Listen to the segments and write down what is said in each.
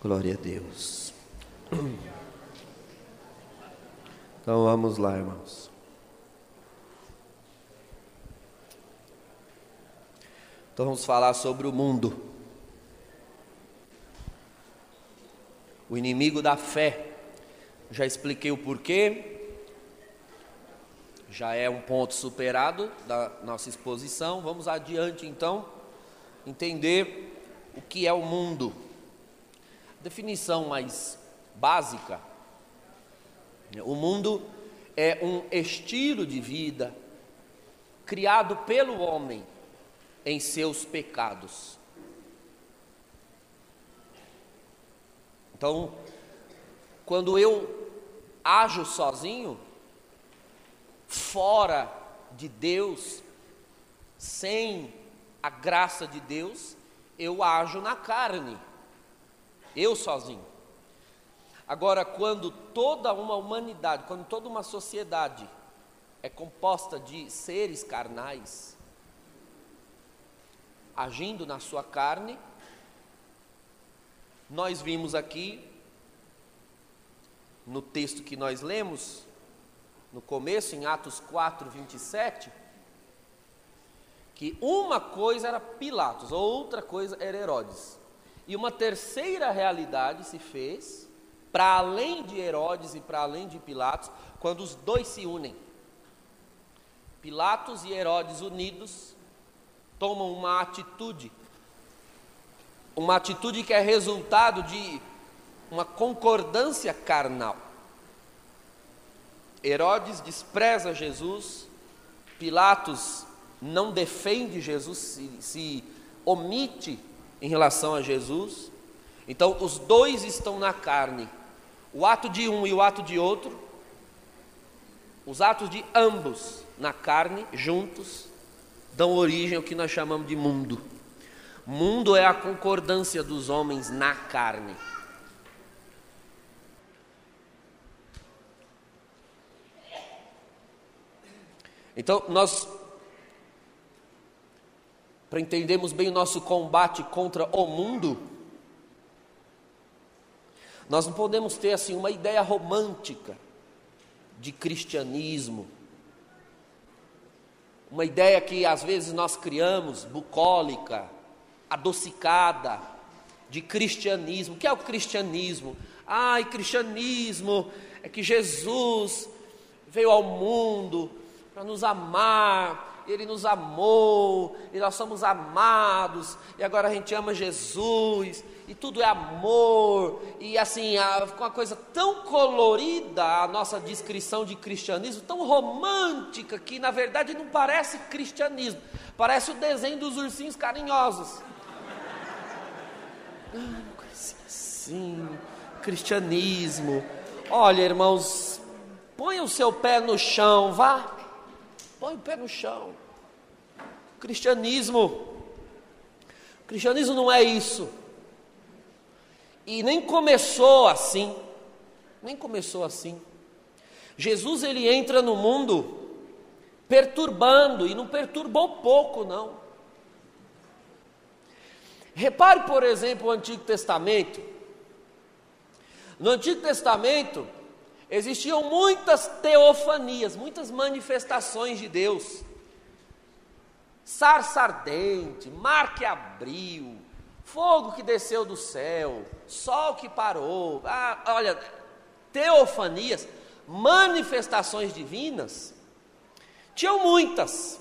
Glória a Deus. Então vamos lá, irmãos. Então vamos falar sobre o mundo. O inimigo da fé. Já expliquei o porquê. Já é um ponto superado da nossa exposição. Vamos adiante então entender o que é o mundo. Definição mais básica: o mundo é um estilo de vida criado pelo homem em seus pecados. Então, quando eu ajo sozinho, fora de Deus, sem a graça de Deus, eu ajo na carne eu sozinho. Agora, quando toda uma humanidade, quando toda uma sociedade é composta de seres carnais, agindo na sua carne, nós vimos aqui, no texto que nós lemos, no começo, em Atos 4, 27, que uma coisa era Pilatos, outra coisa era Herodes. E uma terceira realidade se fez, para além de Herodes e para além de Pilatos, quando os dois se unem. Pilatos e Herodes unidos tomam uma atitude, uma atitude que é resultado de uma concordância carnal. Herodes despreza Jesus, Pilatos não defende Jesus, se, se omite em relação a Jesus. Então, os dois estão na carne. O ato de um e o ato de outro, os atos de ambos na carne, juntos, dão origem ao que nós chamamos de mundo. Mundo é a concordância dos homens na carne. Então, nós para entendermos bem o nosso combate contra o mundo, nós não podemos ter assim uma ideia romântica de cristianismo, uma ideia que às vezes nós criamos, bucólica, adocicada, de cristianismo. O que é o cristianismo? Ai, cristianismo é que Jesus veio ao mundo para nos amar, ele nos amou, e nós somos amados, e agora a gente ama Jesus, e tudo é amor, e assim, com uma coisa tão colorida a nossa descrição de cristianismo, tão romântica, que na verdade não parece cristianismo, parece o desenho dos ursinhos carinhosos. Ah, assim, cristianismo. Olha, irmãos, põe o seu pé no chão, vá Põe o pé no chão. Cristianismo. Cristianismo não é isso. E nem começou assim. Nem começou assim. Jesus ele entra no mundo perturbando e não perturbou pouco não. Repare, por exemplo, o Antigo Testamento. No Antigo Testamento, Existiam muitas teofanias, muitas manifestações de Deus. Sarça ardente, mar que abriu, fogo que desceu do céu, sol que parou. Ah, olha, teofanias, manifestações divinas, tinham muitas.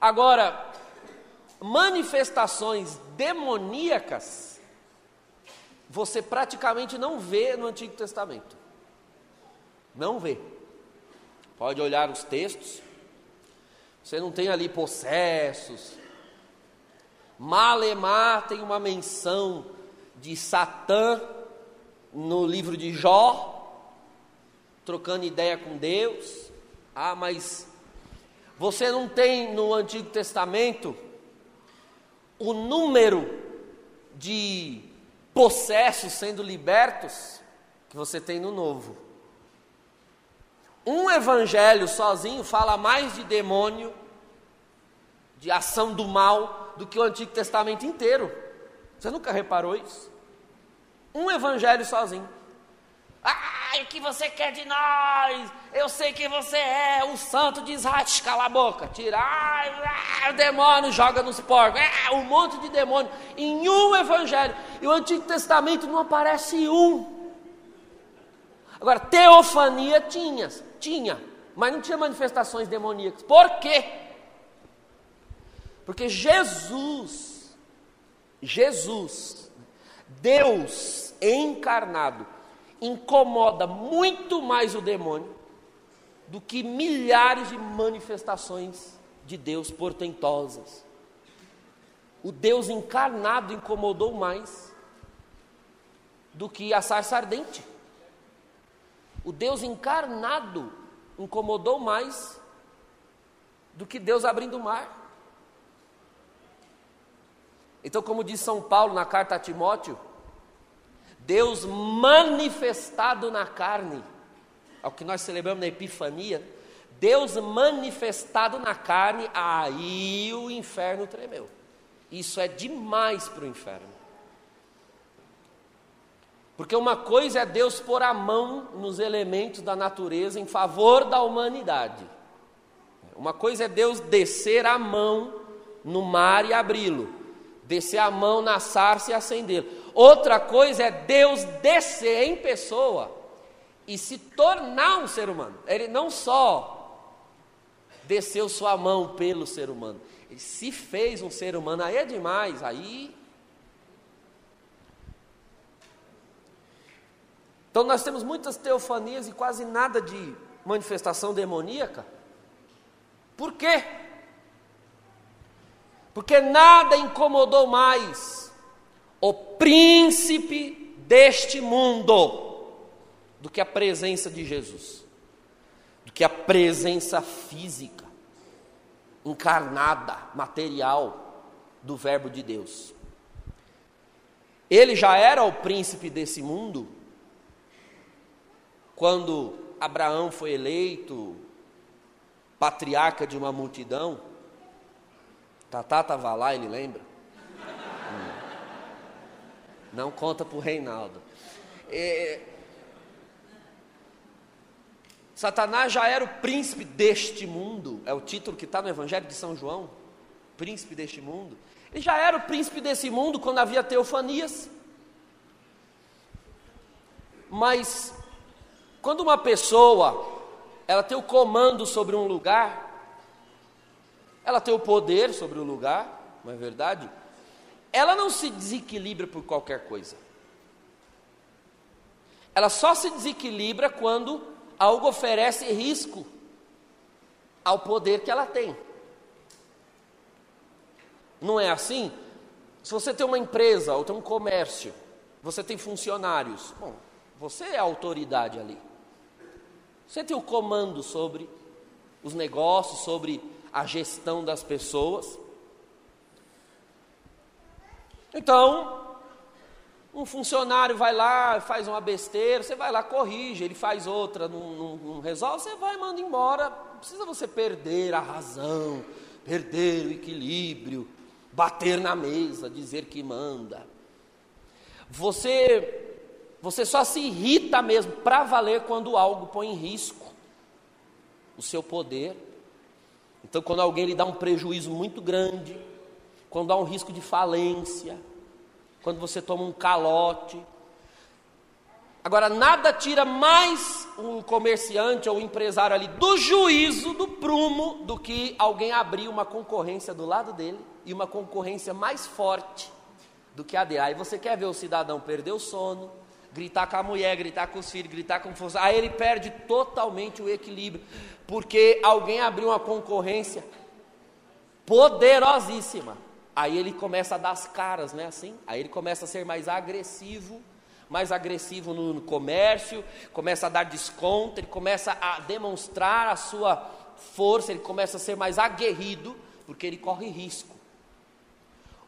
Agora, manifestações demoníacas, você praticamente não vê no Antigo Testamento. Não vê. Pode olhar os textos. Você não tem ali possessos. Malemar tem uma menção de Satã no livro de Jó, trocando ideia com Deus. Ah, mas você não tem no Antigo Testamento o número de possessos sendo libertos que você tem no novo. Um evangelho sozinho fala mais de demônio, de ação do mal, do que o Antigo Testamento inteiro. Você nunca reparou isso? Um evangelho sozinho. Ai, o que você quer de nós? Eu sei que você é o santo de Israel. Cala a boca, tira. Ai, ai, o demônio joga nos porcos. É, um monte de demônio em um evangelho. E o Antigo Testamento não aparece um. Agora, teofania tinha, tinha, mas não tinha manifestações demoníacas. Por quê? Porque Jesus, Jesus, Deus encarnado, incomoda muito mais o demônio do que milhares de manifestações de Deus portentosas. O Deus encarnado incomodou mais do que a sarça ardente. O Deus encarnado incomodou mais do que Deus abrindo o mar. Então, como diz São Paulo na carta a Timóteo, Deus manifestado na carne, ao que nós celebramos na Epifania, Deus manifestado na carne, aí o inferno tremeu. Isso é demais para o inferno. Porque uma coisa é Deus pôr a mão nos elementos da natureza em favor da humanidade. Uma coisa é Deus descer a mão no mar e abri-lo, descer a mão na sarça e acendê-lo. Outra coisa é Deus descer em pessoa e se tornar um ser humano. Ele não só desceu sua mão pelo ser humano, ele se fez um ser humano. Aí é demais, aí. Então nós temos muitas teofanias e quase nada de manifestação demoníaca. Por quê? Porque nada incomodou mais o príncipe deste mundo do que a presença de Jesus, do que a presença física, encarnada, material do Verbo de Deus. Ele já era o príncipe desse mundo quando Abraão foi eleito patriarca de uma multidão. Tatá estava lá, ele lembra? Não conta para o Reinaldo. É... Satanás já era o príncipe deste mundo, é o título que está no Evangelho de São João, príncipe deste mundo. Ele já era o príncipe desse mundo quando havia teofanias. Mas quando uma pessoa ela tem o comando sobre um lugar, ela tem o poder sobre o lugar, não é verdade? Ela não se desequilibra por qualquer coisa. Ela só se desequilibra quando algo oferece risco ao poder que ela tem. Não é assim? Se você tem uma empresa ou tem um comércio, você tem funcionários, bom, você é a autoridade ali. Você tem o comando sobre os negócios, sobre a gestão das pessoas. Então, um funcionário vai lá, faz uma besteira, você vai lá, corrige, ele faz outra, não, não, não resolve, você vai e manda embora. Não precisa você perder a razão, perder o equilíbrio, bater na mesa, dizer que manda. Você, você só se irrita mesmo para valer quando algo põe em risco o seu poder. Então, quando alguém lhe dá um prejuízo muito grande, quando há um risco de falência, quando você toma um calote. Agora, nada tira mais o comerciante ou o empresário ali do juízo, do prumo, do que alguém abrir uma concorrência do lado dele e uma concorrência mais forte do que a dele. Aí você quer ver o cidadão perder o sono, gritar com a mulher, gritar com os filhos, gritar com força. Aí ele perde totalmente o equilíbrio, porque alguém abriu uma concorrência poderosíssima Aí ele começa a dar as caras, né? Assim, aí ele começa a ser mais agressivo, mais agressivo no, no comércio, começa a dar desconto, ele começa a demonstrar a sua força, ele começa a ser mais aguerrido, porque ele corre risco.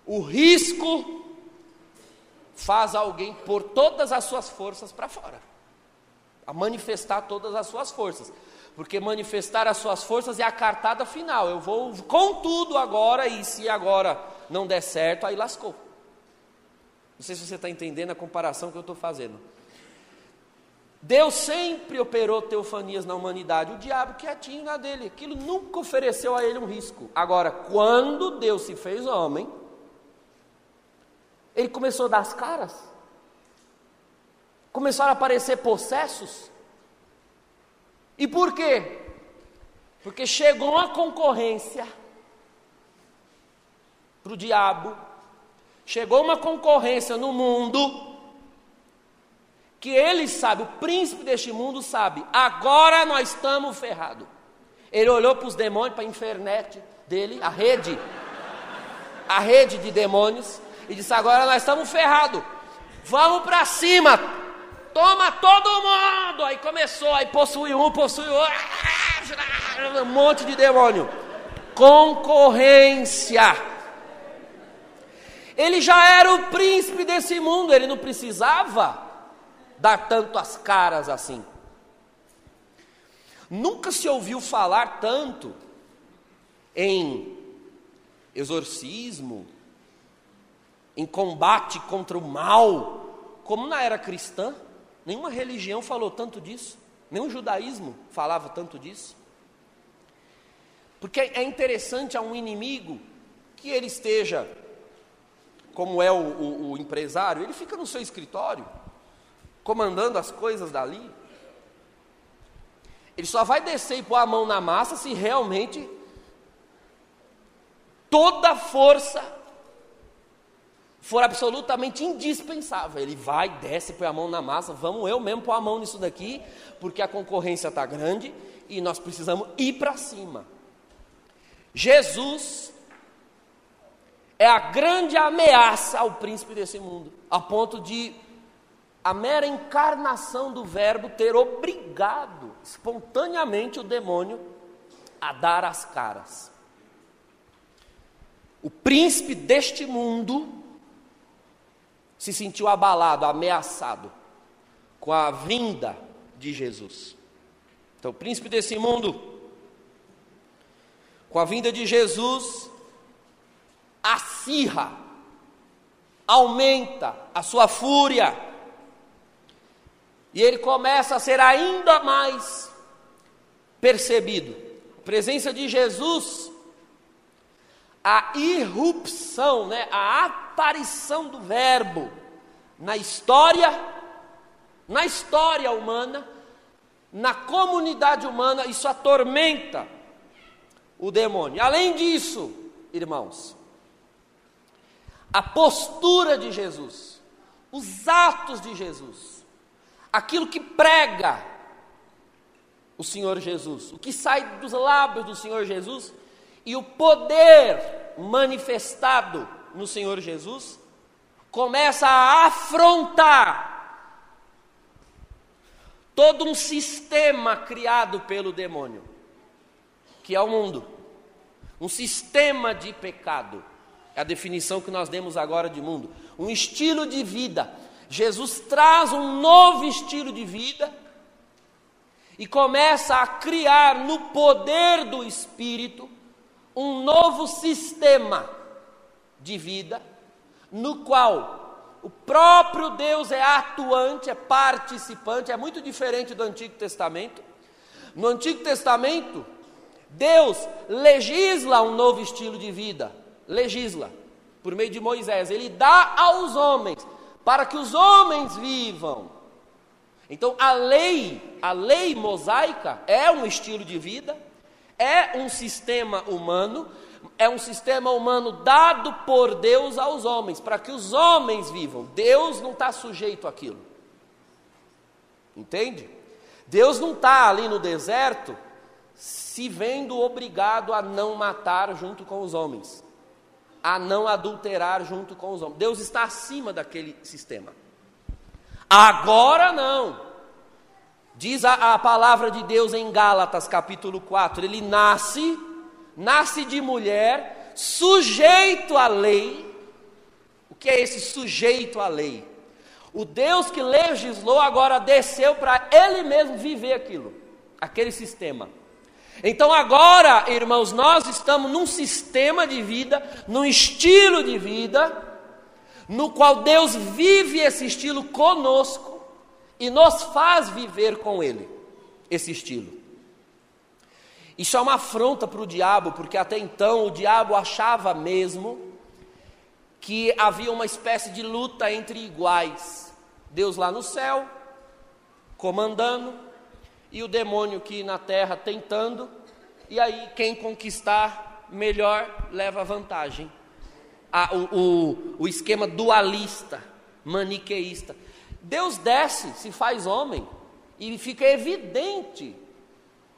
O risco faz alguém pôr todas as suas forças para fora, a manifestar todas as suas forças porque manifestar as suas forças é a cartada final. Eu vou com tudo agora, e se agora não der certo, aí lascou. Não sei se você está entendendo a comparação que eu estou fazendo. Deus sempre operou teofanias na humanidade, o diabo quietinho na dele, aquilo nunca ofereceu a ele um risco. Agora, quando Deus se fez homem, ele começou a dar as caras, começaram a aparecer possessos. E por quê? Porque chegou uma concorrência para o diabo, chegou uma concorrência no mundo que ele sabe, o príncipe deste mundo sabe, agora nós estamos ferrados. Ele olhou para os demônios, para a internet dele, a rede, a rede de demônios, e disse: Agora nós estamos ferrados, vamos para cima, toma todo mundo. Aí começou, aí possui um, possui outro, um monte de demônio. Concorrência. Ele já era o príncipe desse mundo, ele não precisava dar tanto as caras assim. Nunca se ouviu falar tanto em exorcismo, em combate contra o mal, como na era cristã. Nenhuma religião falou tanto disso, nenhum judaísmo falava tanto disso. Porque é interessante a um inimigo que ele esteja, como é o, o, o empresário, ele fica no seu escritório, comandando as coisas dali, ele só vai descer e pôr a mão na massa se realmente toda força for absolutamente indispensável. Ele vai, desce, põe a mão na massa, vamos eu mesmo pôr a mão nisso daqui, porque a concorrência está grande e nós precisamos ir para cima. Jesus é a grande ameaça ao príncipe desse mundo, a ponto de a mera encarnação do Verbo ter obrigado espontaneamente o demônio a dar as caras. O príncipe deste mundo se sentiu abalado, ameaçado com a vinda de Jesus. Então, o príncipe desse mundo, com a vinda de Jesus, acirra, aumenta a sua fúria e ele começa a ser ainda mais percebido. A presença de Jesus, a irrupção, né, a aparição do Verbo na história, na história humana, na comunidade humana, isso atormenta o demônio. Além disso, irmãos, a postura de Jesus, os atos de Jesus, aquilo que prega o Senhor Jesus, o que sai dos lábios do Senhor Jesus e o poder manifestado no Senhor Jesus começa a afrontar todo um sistema criado pelo demônio, que é o mundo, um sistema de pecado. A definição que nós demos agora de mundo, um estilo de vida. Jesus traz um novo estilo de vida e começa a criar no poder do Espírito um novo sistema de vida, no qual o próprio Deus é atuante, é participante, é muito diferente do Antigo Testamento. No Antigo Testamento, Deus legisla um novo estilo de vida, legisla por meio de Moisés, ele dá aos homens para que os homens vivam. Então, a lei, a lei mosaica é um estilo de vida, é um sistema humano, é um sistema humano dado por Deus aos homens, para que os homens vivam. Deus não está sujeito àquilo. Entende? Deus não está ali no deserto se vendo obrigado a não matar junto com os homens a não adulterar junto com os homens. Deus está acima daquele sistema. Agora não. Diz a, a, palavra de Deus em Gálatas capítulo 4: ele nasce, nasce de mulher, sujeito à lei. O que é esse sujeito à lei? O Deus que legislou agora desceu para ele mesmo viver aquilo, aquele sistema. Então agora, irmãos, nós estamos num sistema de vida, num estilo de vida, no qual Deus vive esse estilo conosco e nos faz viver com Ele, esse estilo. Isso é uma afronta para o diabo, porque até então o diabo achava mesmo que havia uma espécie de luta entre iguais. Deus lá no céu, comandando, e o demônio aqui na terra tentando, e aí quem conquistar melhor leva vantagem. Ah, o, o, o esquema dualista, maniqueísta. Deus desce, se faz homem, e fica evidente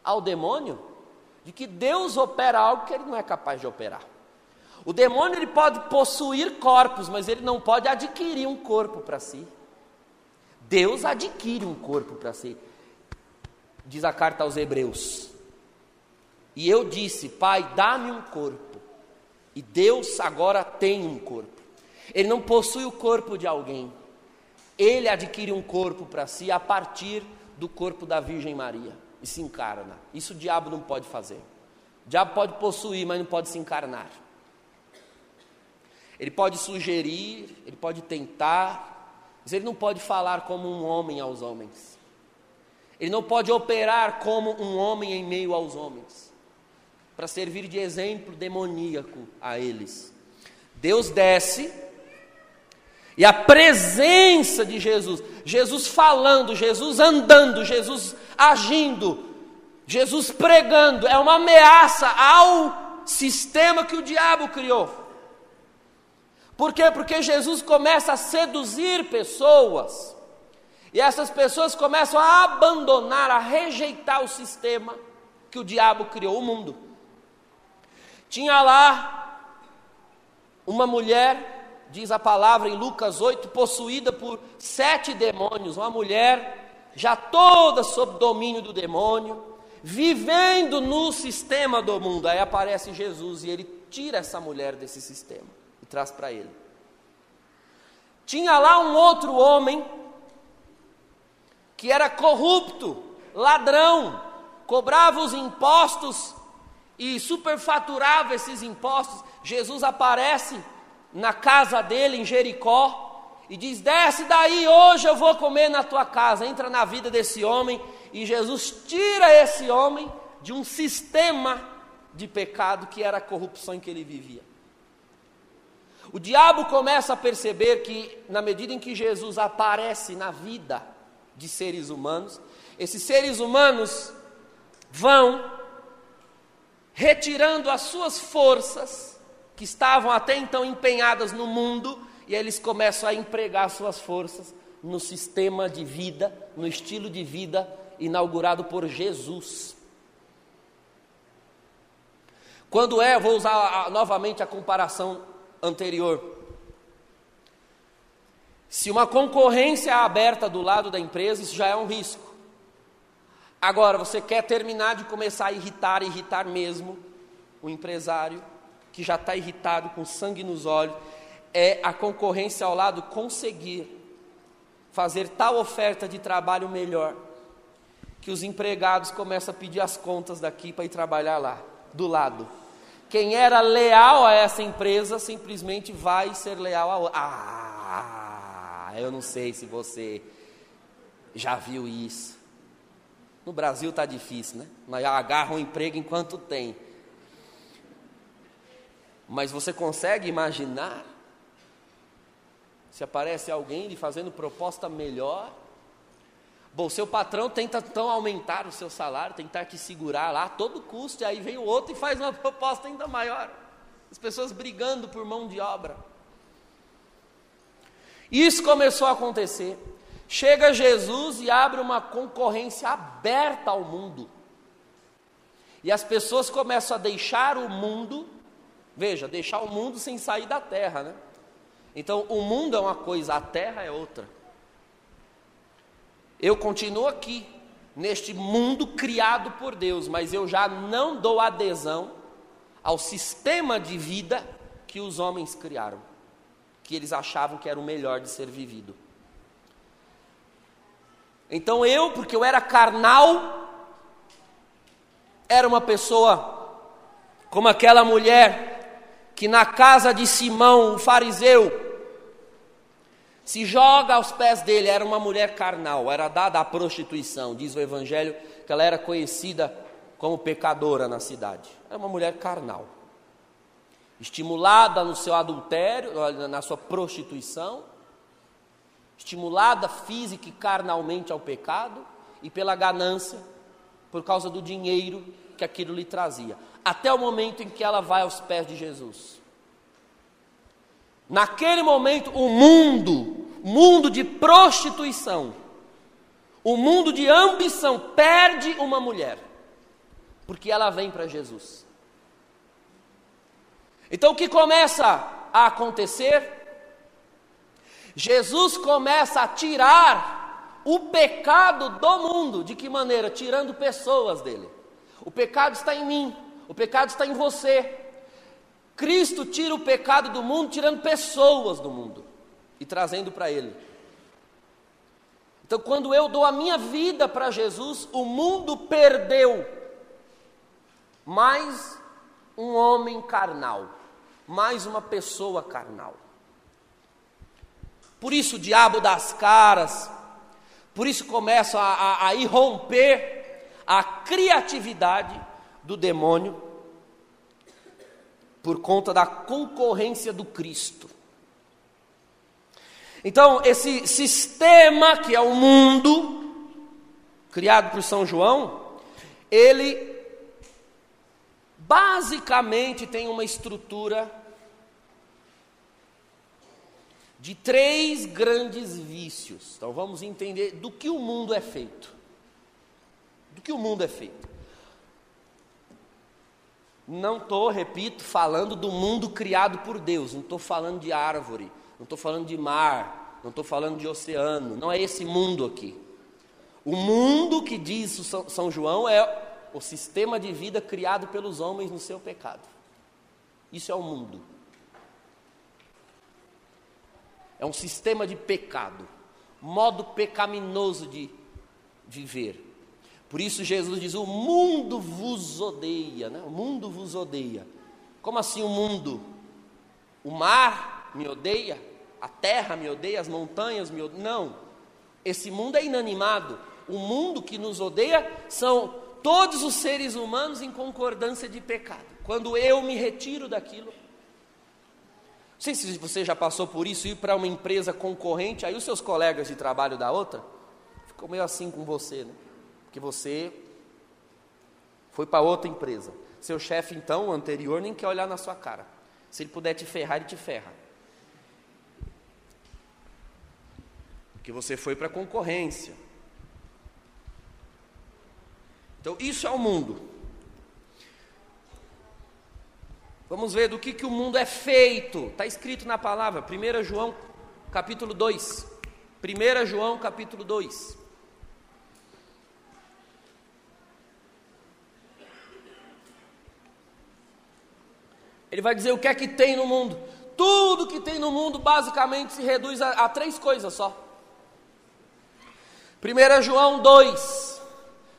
ao demônio de que Deus opera algo que ele não é capaz de operar. O demônio ele pode possuir corpos, mas ele não pode adquirir um corpo para si. Deus adquire um corpo para si. Diz a carta aos Hebreus. E eu disse: Pai, dá-me um corpo. E Deus agora tem um corpo. Ele não possui o corpo de alguém. Ele adquire um corpo para si a partir do corpo da Virgem Maria e se encarna. Isso o diabo não pode fazer. O diabo pode possuir, mas não pode se encarnar. Ele pode sugerir, ele pode tentar, mas ele não pode falar como um homem aos homens. Ele não pode operar como um homem em meio aos homens, para servir de exemplo demoníaco a eles. Deus desce, e a presença de Jesus, Jesus falando, Jesus andando, Jesus agindo, Jesus pregando, é uma ameaça ao sistema que o diabo criou. Por quê? Porque Jesus começa a seduzir pessoas, e essas pessoas começam a abandonar, a rejeitar o sistema que o diabo criou, o mundo. Tinha lá uma mulher, diz a palavra em Lucas 8, possuída por sete demônios, uma mulher já toda sob domínio do demônio, vivendo no sistema do mundo. Aí aparece Jesus e ele tira essa mulher desse sistema traz para ele. Tinha lá um outro homem que era corrupto, ladrão, cobrava os impostos e superfaturava esses impostos. Jesus aparece na casa dele em Jericó e diz: Desce daí, hoje eu vou comer na tua casa. Entra na vida desse homem e Jesus tira esse homem de um sistema de pecado que era a corrupção em que ele vivia. O diabo começa a perceber que, na medida em que Jesus aparece na vida de seres humanos, esses seres humanos vão retirando as suas forças, que estavam até então empenhadas no mundo, e eles começam a empregar suas forças no sistema de vida, no estilo de vida inaugurado por Jesus. Quando é, vou usar novamente a comparação anterior. Se uma concorrência é aberta do lado da empresa, isso já é um risco. Agora, você quer terminar de começar a irritar, irritar mesmo o empresário, que já está irritado, com sangue nos olhos, é a concorrência ao lado conseguir fazer tal oferta de trabalho melhor, que os empregados começam a pedir as contas daqui para ir trabalhar lá, do lado. Quem era leal a essa empresa simplesmente vai ser leal a outra. Ah, eu não sei se você já viu isso. No Brasil está difícil, né? Mas agarra um emprego enquanto tem. Mas você consegue imaginar se aparece alguém lhe fazendo proposta melhor? Bom, seu patrão tenta então aumentar o seu salário, tentar te segurar lá a todo custo, e aí vem o outro e faz uma proposta ainda maior. As pessoas brigando por mão de obra. Isso começou a acontecer. Chega Jesus e abre uma concorrência aberta ao mundo. E as pessoas começam a deixar o mundo, veja, deixar o mundo sem sair da terra, né? Então, o mundo é uma coisa, a terra é outra. Eu continuo aqui, neste mundo criado por Deus, mas eu já não dou adesão ao sistema de vida que os homens criaram, que eles achavam que era o melhor de ser vivido. Então eu, porque eu era carnal, era uma pessoa como aquela mulher que na casa de Simão, o fariseu, se joga aos pés dele. Era uma mulher carnal, era dada à prostituição. Diz o Evangelho que ela era conhecida como pecadora na cidade. Era uma mulher carnal, estimulada no seu adultério, na sua prostituição, estimulada física e carnalmente ao pecado e pela ganância, por causa do dinheiro que aquilo lhe trazia. Até o momento em que ela vai aos pés de Jesus. Naquele momento, o mundo, mundo de prostituição, o mundo de ambição, perde uma mulher, porque ela vem para Jesus. Então o que começa a acontecer? Jesus começa a tirar o pecado do mundo. De que maneira? Tirando pessoas dele. O pecado está em mim, o pecado está em você. Cristo tira o pecado do mundo, tirando pessoas do mundo e trazendo para Ele. Então, quando eu dou a minha vida para Jesus, o mundo perdeu mais um homem carnal, mais uma pessoa carnal. Por isso o diabo das caras, por isso começa a, a, a irromper a criatividade do demônio, por conta da concorrência do Cristo. Então, esse sistema que é o mundo, criado por São João, ele basicamente tem uma estrutura de três grandes vícios. Então vamos entender do que o mundo é feito. Do que o mundo é feito. Não estou, repito, falando do mundo criado por Deus, não estou falando de árvore, não estou falando de mar, não estou falando de oceano, não é esse mundo aqui. O mundo que diz São João é o sistema de vida criado pelos homens no seu pecado. Isso é o mundo. É um sistema de pecado, modo pecaminoso de viver. Por isso Jesus diz: O mundo vos odeia, né? o mundo vos odeia. Como assim o mundo? O mar me odeia, a terra me odeia, as montanhas me odeiam. Não, esse mundo é inanimado. O mundo que nos odeia são todos os seres humanos em concordância de pecado. Quando eu me retiro daquilo, sei se você já passou por isso, ir para uma empresa concorrente, aí os seus colegas de trabalho da outra ficam meio assim com você, né? Porque você foi para outra empresa. Seu chefe, então, anterior, nem quer olhar na sua cara. Se ele puder te ferrar, ele te ferra. Porque você foi para a concorrência. Então, isso é o mundo. Vamos ver do que, que o mundo é feito. Está escrito na palavra, 1 João capítulo 2. 1 João capítulo 2. Ele vai dizer o que é que tem no mundo. Tudo que tem no mundo basicamente se reduz a, a três coisas só. 1 João 2,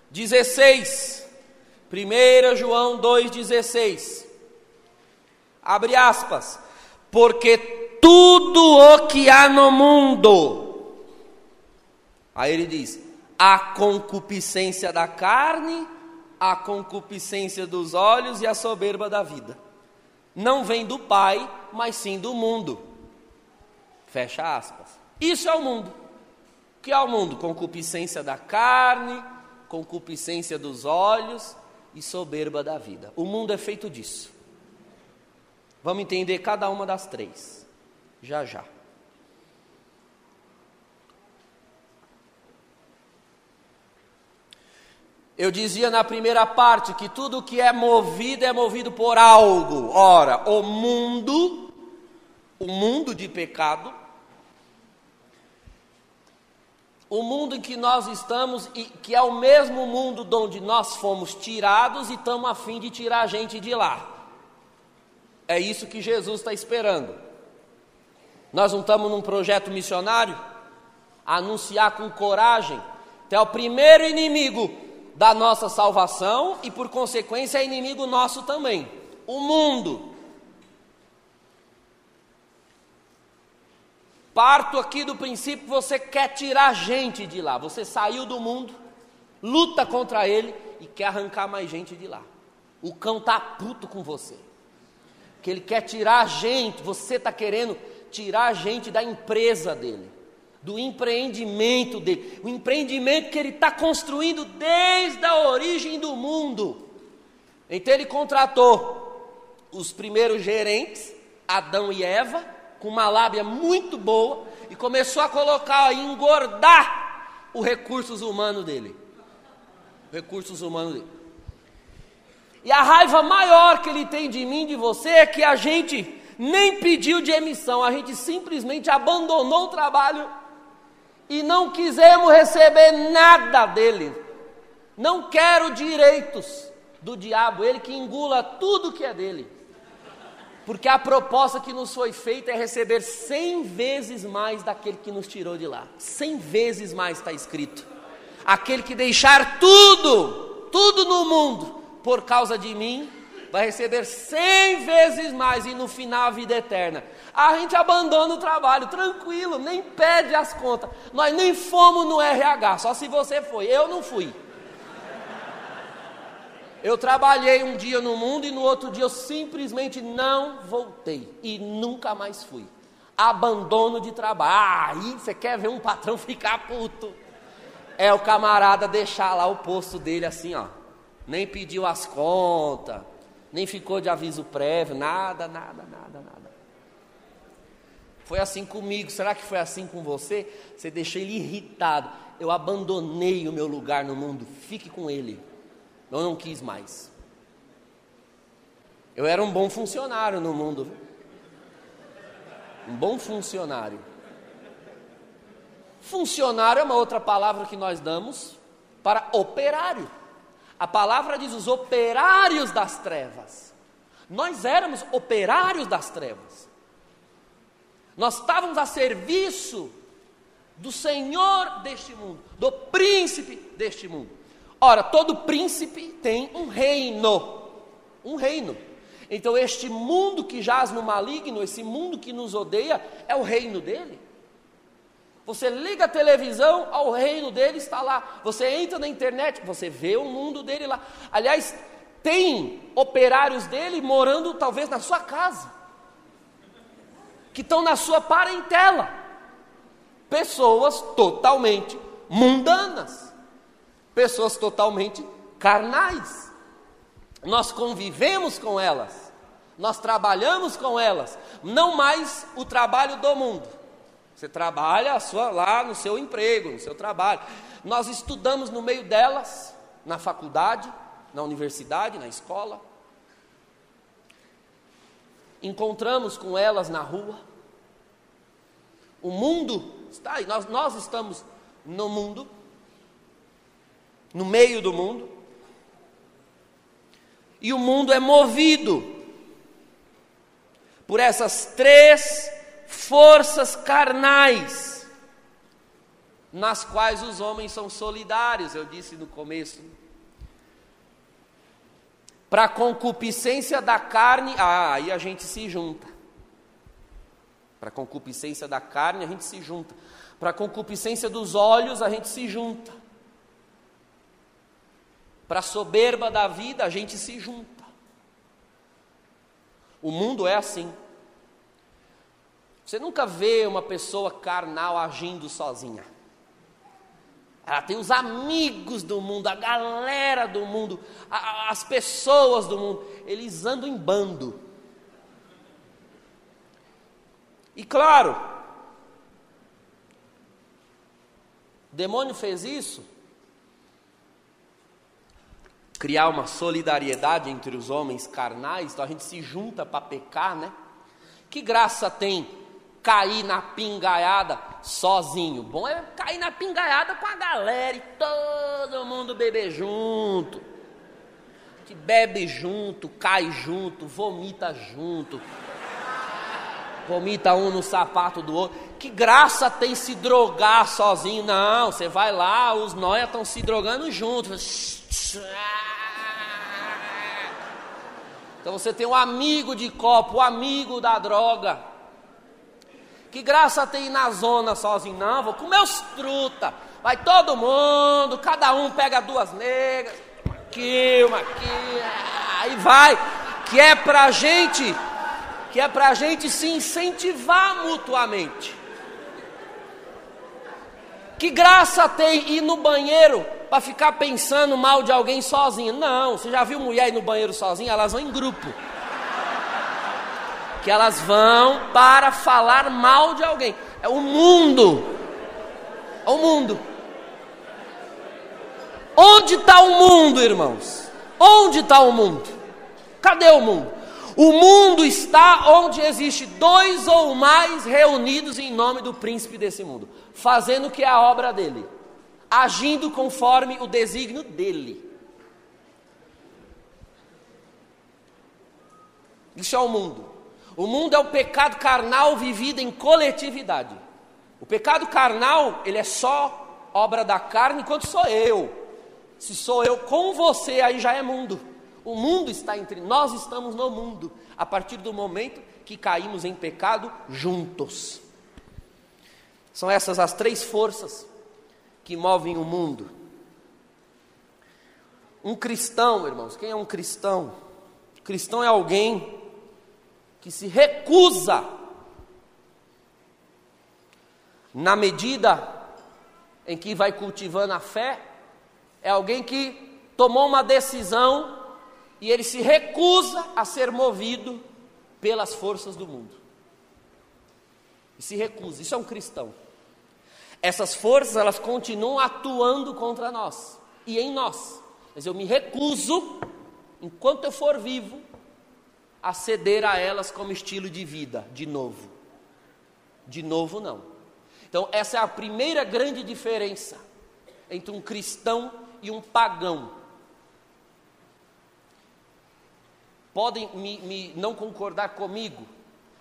16. 1 João 2,16 abre aspas, porque tudo o que há no mundo, aí ele diz, a concupiscência da carne, a concupiscência dos olhos e a soberba da vida. Não vem do Pai, mas sim do mundo. Fecha aspas. Isso é o mundo. O que é o mundo? Concupiscência da carne, concupiscência dos olhos e soberba da vida. O mundo é feito disso. Vamos entender cada uma das três, já já. Eu dizia na primeira parte que tudo que é movido é movido por algo. Ora, o mundo, o mundo de pecado, o mundo em que nós estamos, e que é o mesmo mundo de onde nós fomos tirados e estamos a fim de tirar a gente de lá. É isso que Jesus está esperando. Nós não estamos num projeto missionário? Anunciar com coragem, até o primeiro inimigo da nossa salvação e, por consequência, é inimigo nosso também o mundo. Parto aqui do princípio você quer tirar gente de lá. Você saiu do mundo, luta contra ele e quer arrancar mais gente de lá. O cão tá puto com você. Que ele quer tirar a gente, você está querendo tirar a gente da empresa dele, do empreendimento dele, o empreendimento que ele está construindo desde a origem do mundo. Então ele contratou os primeiros gerentes, Adão e Eva, com uma lábia muito boa e começou a colocar, e engordar os recursos humanos dele. Recursos humanos dele. E a raiva maior que ele tem de mim, de você, é que a gente nem pediu de emissão, a gente simplesmente abandonou o trabalho e não quisemos receber nada dele. Não quero direitos do diabo, ele que engula tudo que é dele. Porque a proposta que nos foi feita é receber cem vezes mais daquele que nos tirou de lá. Cem vezes mais está escrito. Aquele que deixar tudo, tudo no mundo, por causa de mim, vai receber cem vezes mais e no final a vida eterna. A gente abandona o trabalho, tranquilo, nem pede as contas. Nós nem fomos no RH, só se você foi. Eu não fui. Eu trabalhei um dia no mundo e no outro dia eu simplesmente não voltei e nunca mais fui. Abandono de trabalho. Ah, aí você quer ver um patrão ficar puto? É o camarada deixar lá o posto dele assim, ó. Nem pediu as contas, nem ficou de aviso prévio, nada, nada, nada, nada. Foi assim comigo, será que foi assim com você? Você deixou ele irritado. Eu abandonei o meu lugar no mundo, fique com ele. Eu não quis mais. Eu era um bom funcionário no mundo. Um bom funcionário. Funcionário é uma outra palavra que nós damos para operário. A palavra diz os operários das trevas. Nós éramos operários das trevas. Nós estávamos a serviço do Senhor deste mundo, do príncipe deste mundo. Ora, todo príncipe tem um reino. Um reino. Então, este mundo que jaz no maligno, esse mundo que nos odeia, é o reino dele. Você liga a televisão, ao reino dele está lá. Você entra na internet, você vê o mundo dele lá. Aliás, tem operários dele morando talvez na sua casa, que estão na sua parentela. Pessoas totalmente mundanas pessoas totalmente carnais. Nós convivemos com elas, nós trabalhamos com elas, não mais o trabalho do mundo. Você trabalha sua, lá no seu emprego, no seu trabalho. Nós estudamos no meio delas, na faculdade, na universidade, na escola. Encontramos com elas na rua. O mundo está aí, nós, nós estamos no mundo, no meio do mundo. E o mundo é movido por essas três forças carnais, nas quais os homens são solidários, eu disse no começo. Para a concupiscência da carne, ah, aí a gente se junta. Para a concupiscência da carne, a gente se junta. Para a concupiscência dos olhos, a gente se junta. Para a soberba da vida, a gente se junta. O mundo é assim. Você nunca vê uma pessoa carnal agindo sozinha. Ela tem os amigos do mundo, a galera do mundo, a, as pessoas do mundo. Eles andam em bando. E claro, o demônio fez isso criar uma solidariedade entre os homens carnais, então a gente se junta para pecar, né? Que graça tem cair na pingaiada sozinho? Bom é cair na pingaiada com a galera e todo mundo beber junto. Que bebe junto, cai junto, vomita junto. Vomita um no sapato do outro. Que graça tem se drogar sozinho? Não, você vai lá, os noia estão se drogando juntos. Então você tem um amigo de copo, o um amigo da droga, Que graça tem ir na zona sozinho? Não, vou comer os truta. Vai todo mundo, cada um pega duas negras, aqui, uma aqui, aí vai. Que é pra gente, que é pra gente se incentivar mutuamente. Que graça tem ir no banheiro para ficar pensando mal de alguém sozinho? Não, você já viu mulher ir no banheiro sozinha? Elas vão em grupo que elas vão para falar mal de alguém. É o mundo. É o mundo. Onde está o mundo, irmãos? Onde está o mundo? Cadê o mundo? O mundo está onde existe dois ou mais reunidos em nome do príncipe desse mundo, fazendo o que é a obra dele, agindo conforme o desígnio dele. Isso é o mundo. O mundo é o pecado carnal vivido em coletividade. O pecado carnal, ele é só obra da carne, enquanto sou eu. Se sou eu com você, aí já é mundo. O mundo está entre nós, estamos no mundo, a partir do momento que caímos em pecado juntos. São essas as três forças que movem o mundo. Um cristão, irmãos, quem é um cristão? Cristão é alguém que se recusa, na medida em que vai cultivando a fé, é alguém que tomou uma decisão e ele se recusa a ser movido pelas forças do mundo. E se recusa, isso é um cristão. Essas forças, elas continuam atuando contra nós e em nós. Mas eu me recuso, enquanto eu for vivo, a ceder a elas como estilo de vida, de novo. De novo, não. Então, essa é a primeira grande diferença entre um cristão e um pagão. Podem me, me não concordar comigo,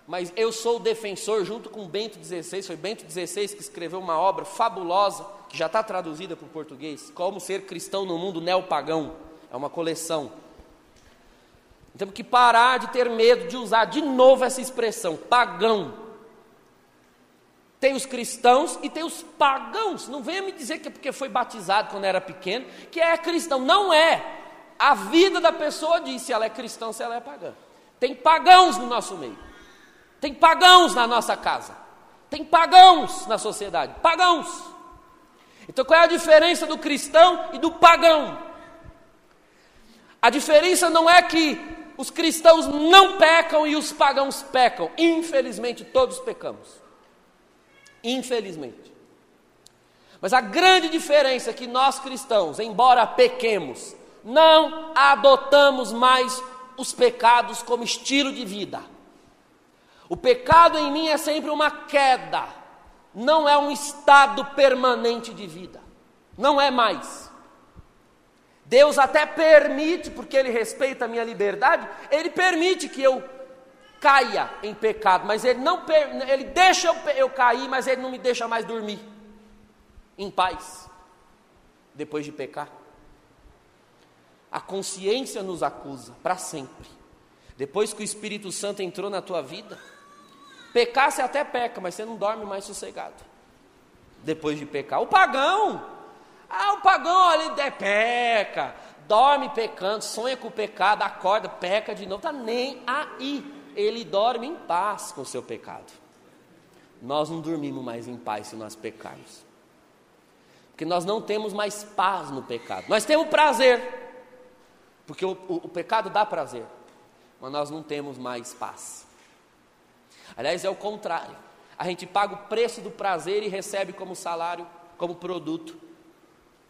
mas eu sou defensor, junto com Bento XVI, foi Bento XVI que escreveu uma obra fabulosa, que já está traduzida para o português, Como Ser Cristão no Mundo Neopagão. É uma coleção temos que parar de ter medo de usar de novo essa expressão, pagão. Tem os cristãos e tem os pagãos. Não venha me dizer que é porque foi batizado quando era pequeno, que é cristão. Não é. A vida da pessoa diz se ela é cristã ou se ela é pagã. Tem pagãos no nosso meio. Tem pagãos na nossa casa. Tem pagãos na sociedade. Pagãos. Então qual é a diferença do cristão e do pagão? A diferença não é que os cristãos não pecam e os pagãos pecam. Infelizmente, todos pecamos. Infelizmente. Mas a grande diferença é que nós cristãos, embora pequemos, não adotamos mais os pecados como estilo de vida. O pecado em mim é sempre uma queda, não é um estado permanente de vida. Não é mais. Deus até permite, porque Ele respeita a minha liberdade, Ele permite que eu caia em pecado, mas Ele não Ele deixa eu, eu cair, mas Ele não me deixa mais dormir em paz depois de pecar. A consciência nos acusa para sempre. Depois que o Espírito Santo entrou na tua vida, pecar você até peca, mas você não dorme mais sossegado. Depois de pecar. O pagão, ah, o pagão ali é, peca, dorme pecando, sonha com o pecado, acorda, peca de novo, está nem aí. Ele dorme em paz com o seu pecado. Nós não dormimos mais em paz se nós pecarmos. Porque nós não temos mais paz no pecado. Nós temos prazer, porque o, o, o pecado dá prazer, mas nós não temos mais paz. Aliás, é o contrário. A gente paga o preço do prazer e recebe como salário, como produto,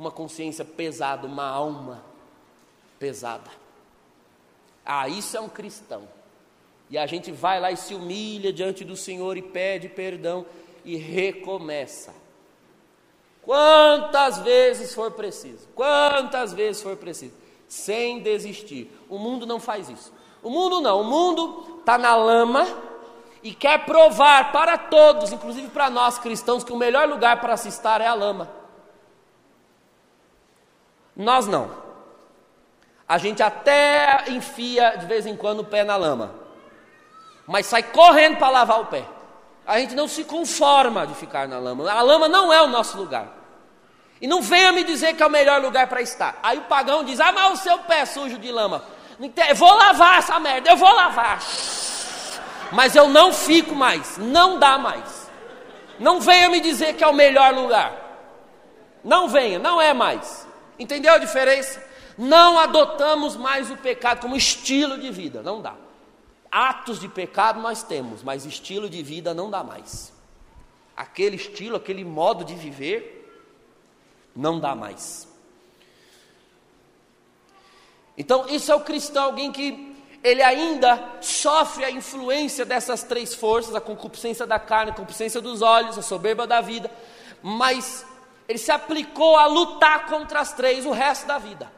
uma consciência pesada, uma alma pesada. Ah, isso é um cristão. E a gente vai lá e se humilha diante do Senhor e pede perdão e recomeça. Quantas vezes for preciso, quantas vezes for preciso, sem desistir. O mundo não faz isso. O mundo não, o mundo está na lama e quer provar para todos, inclusive para nós cristãos, que o melhor lugar para se estar é a lama. Nós não. A gente até enfia de vez em quando o pé na lama, mas sai correndo para lavar o pé. A gente não se conforma de ficar na lama. A lama não é o nosso lugar. E não venha me dizer que é o melhor lugar para estar. Aí o pagão diz: Ah, mas o seu pé é sujo de lama. Eu vou lavar essa merda, eu vou lavar. Mas eu não fico mais, não dá mais. Não venha me dizer que é o melhor lugar. Não venha, não é mais. Entendeu a diferença? Não adotamos mais o pecado como estilo de vida, não dá. Atos de pecado nós temos, mas estilo de vida não dá mais. Aquele estilo, aquele modo de viver, não dá mais. Então, isso é o cristão, alguém que ele ainda sofre a influência dessas três forças, a concupiscência da carne, a concupiscência dos olhos, a soberba da vida, mas ele se aplicou a lutar contra as três o resto da vida.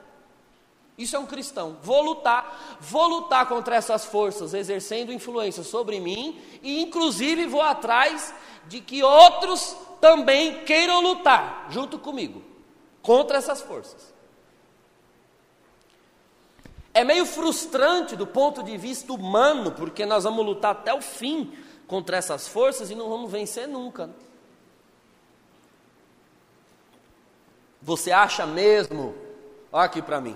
Isso é um cristão. Vou lutar, vou lutar contra essas forças, exercendo influência sobre mim, e inclusive vou atrás de que outros também queiram lutar junto comigo contra essas forças. É meio frustrante do ponto de vista humano, porque nós vamos lutar até o fim contra essas forças e não vamos vencer nunca. Você acha mesmo, olha aqui para mim,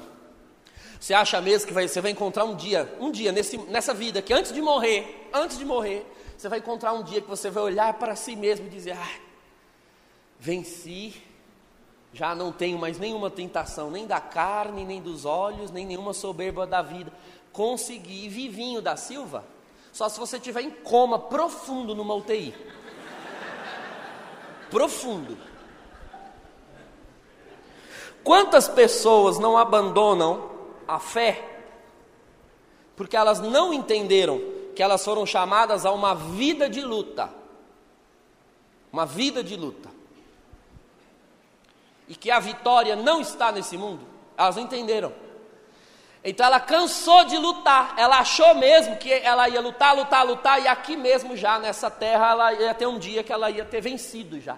você acha mesmo que vai, você vai encontrar um dia, um dia nesse, nessa vida, que antes de morrer, antes de morrer, você vai encontrar um dia que você vai olhar para si mesmo e dizer: ah, venci, já não tenho mais nenhuma tentação, nem da carne, nem dos olhos, nem nenhuma soberba da vida. Consegui, vivinho da Silva, só se você tiver em coma profundo numa UTI. profundo. Quantas pessoas não abandonam a fé, porque elas não entenderam que elas foram chamadas a uma vida de luta. Uma vida de luta. E que a vitória não está nesse mundo. Elas não entenderam. Então ela cansou de lutar. Ela achou mesmo que ela ia lutar, lutar, lutar. E aqui mesmo, já nessa terra, ela ia ter um dia que ela ia ter vencido já.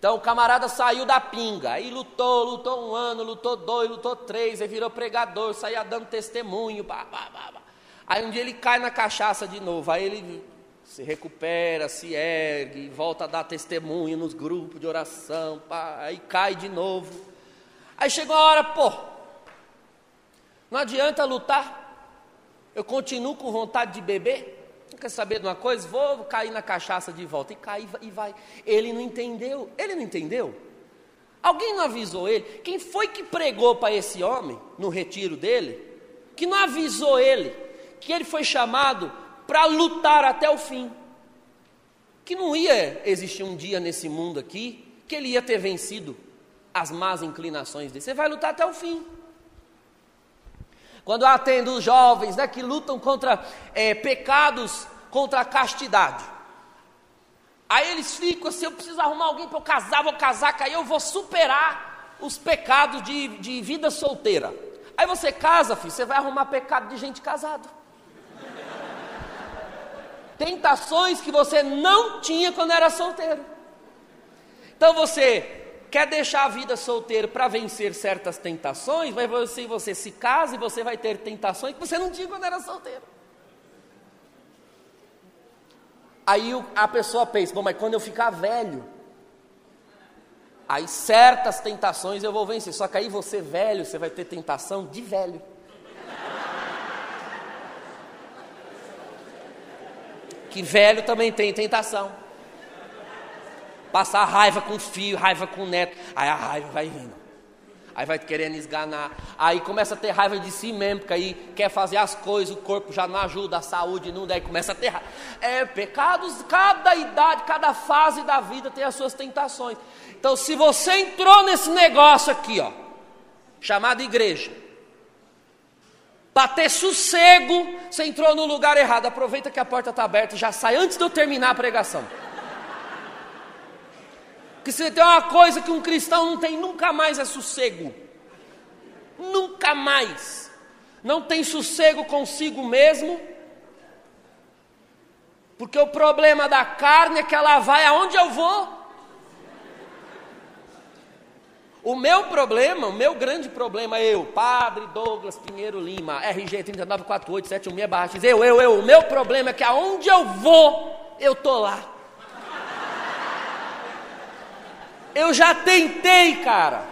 Então o camarada saiu da pinga, aí lutou, lutou um ano, lutou dois, lutou três, aí virou pregador, saía dando testemunho, bah, bah, bah, aí um dia ele cai na cachaça de novo, aí ele se recupera, se ergue, volta a dar testemunho nos grupos de oração, aí cai de novo. Aí chegou a hora, pô, não adianta lutar, eu continuo com vontade de beber, Quer saber de uma coisa? Vou cair na cachaça de volta. E cai e vai. Ele não entendeu. Ele não entendeu. Alguém não avisou ele? Quem foi que pregou para esse homem, no retiro dele, que não avisou ele que ele foi chamado para lutar até o fim? Que não ia existir um dia nesse mundo aqui que ele ia ter vencido as más inclinações dele. Você vai lutar até o fim. Quando eu atendo os jovens né, que lutam contra é, pecados, contra a castidade. Aí eles ficam assim: eu preciso arrumar alguém para eu casar, vou casar, que aí eu vou superar os pecados de, de vida solteira. Aí você casa, filho, você vai arrumar pecado de gente casada. Tentações que você não tinha quando era solteiro. Então você quer deixar a vida solteira para vencer certas tentações, mas você, você se casa e você vai ter tentações que você não tinha quando era solteiro. Aí a pessoa pensa, bom, mas quando eu ficar velho, aí certas tentações eu vou vencer. Só que aí você velho, você vai ter tentação de velho. Que velho também tem tentação passar raiva com o filho, raiva com o neto. Aí a raiva vai vindo. Aí vai querendo esganar. Aí começa a ter raiva de si mesmo, porque aí quer fazer as coisas, o corpo já não ajuda, a saúde não, daí começa a ter raiva. É, pecados, cada idade, cada fase da vida tem as suas tentações. Então, se você entrou nesse negócio aqui, ó, chamado igreja, para ter sossego, você entrou no lugar errado. Aproveita que a porta está aberta, já sai antes de eu terminar a pregação. Que se tem uma coisa que um cristão não tem nunca mais é sossego. Nunca mais. Não tem sossego consigo mesmo. Porque o problema da carne é que ela vai aonde eu vou. O meu problema, o meu grande problema, eu, Padre Douglas Pinheiro Lima, RG 3948716 barra eu, eu, eu, o meu problema é que aonde eu vou, eu tô lá. Eu já tentei, cara,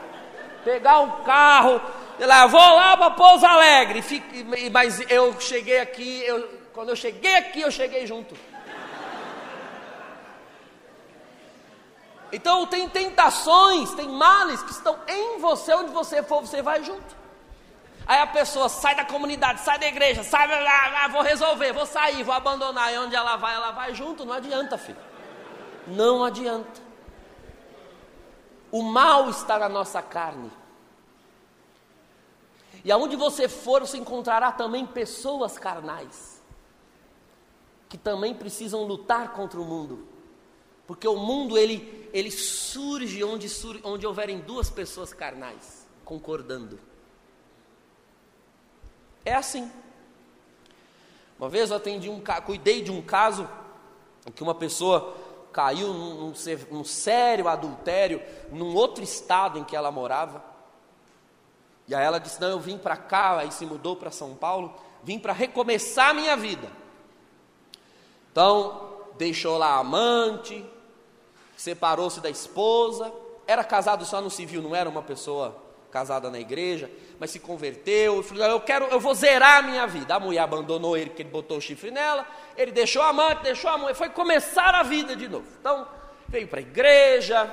pegar um carro, lá, vou lá para Pouso Alegre, mas eu cheguei aqui, eu, quando eu cheguei aqui, eu cheguei junto. Então tem tentações, tem males que estão em você, onde você for, você vai junto. Aí a pessoa sai da comunidade, sai da igreja, sai vou resolver, vou sair, vou abandonar. E onde ela vai, ela vai junto. Não adianta, filho. Não adianta. O mal está na nossa carne. E aonde você for, você encontrará também pessoas carnais que também precisam lutar contra o mundo. Porque o mundo ele, ele surge onde, onde houverem duas pessoas carnais concordando. É assim. Uma vez eu atendi um cuidei de um caso em que uma pessoa caiu num, num, sério adultério num outro estado em que ela morava. E aí ela disse: Não, eu vim para cá, aí se mudou para São Paulo, vim para recomeçar a minha vida. Então, deixou lá a amante, separou-se da esposa, era casado só no civil, não era uma pessoa casada na igreja, mas se converteu, falou, eu quero, eu vou zerar a minha vida. A mulher abandonou ele porque ele botou o chifre nela, ele deixou a amante, deixou a mulher, foi começar a vida de novo. Então, veio para a igreja,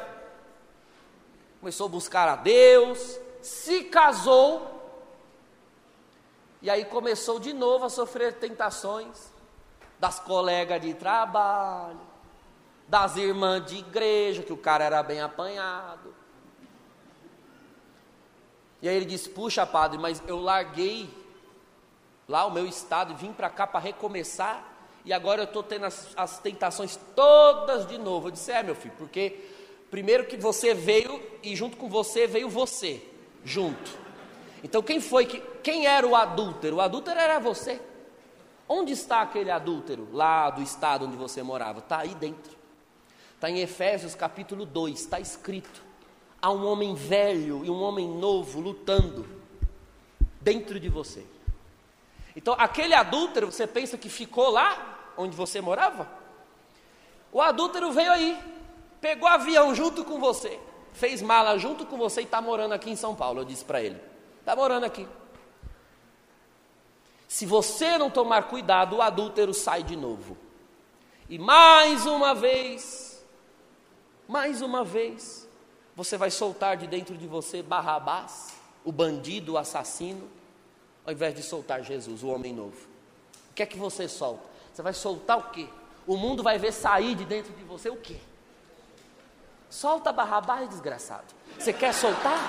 começou a buscar a Deus, se casou, e aí começou de novo a sofrer tentações das colegas de trabalho, das irmãs de igreja, que o cara era bem apanhado. E aí ele disse: Puxa, padre, mas eu larguei lá o meu estado e vim para cá para recomeçar, e agora eu estou tendo as, as, tentações todas de novo. Eu disse: É, meu filho, porque primeiro que você veio e junto com você veio você, junto. Então quem foi que. Quem era o adúltero? O adúltero era você. Onde está aquele adúltero? Lá do estado onde você morava. Está aí dentro. Está em Efésios capítulo 2, está escrito: há um homem velho e um homem novo lutando dentro de você. Então, aquele adúltero, você pensa que ficou lá onde você morava? O adúltero veio aí, pegou avião junto com você, fez mala junto com você e está morando aqui em São Paulo. Eu disse para ele: está morando aqui. Se você não tomar cuidado, o adúltero sai de novo. E mais uma vez, mais uma vez, você vai soltar de dentro de você Barrabás, o bandido, o assassino, ao invés de soltar Jesus, o homem novo. O que é que você solta? Você vai soltar o quê? O mundo vai ver sair de dentro de você o quê? Solta Barrabás, desgraçado. Você quer soltar?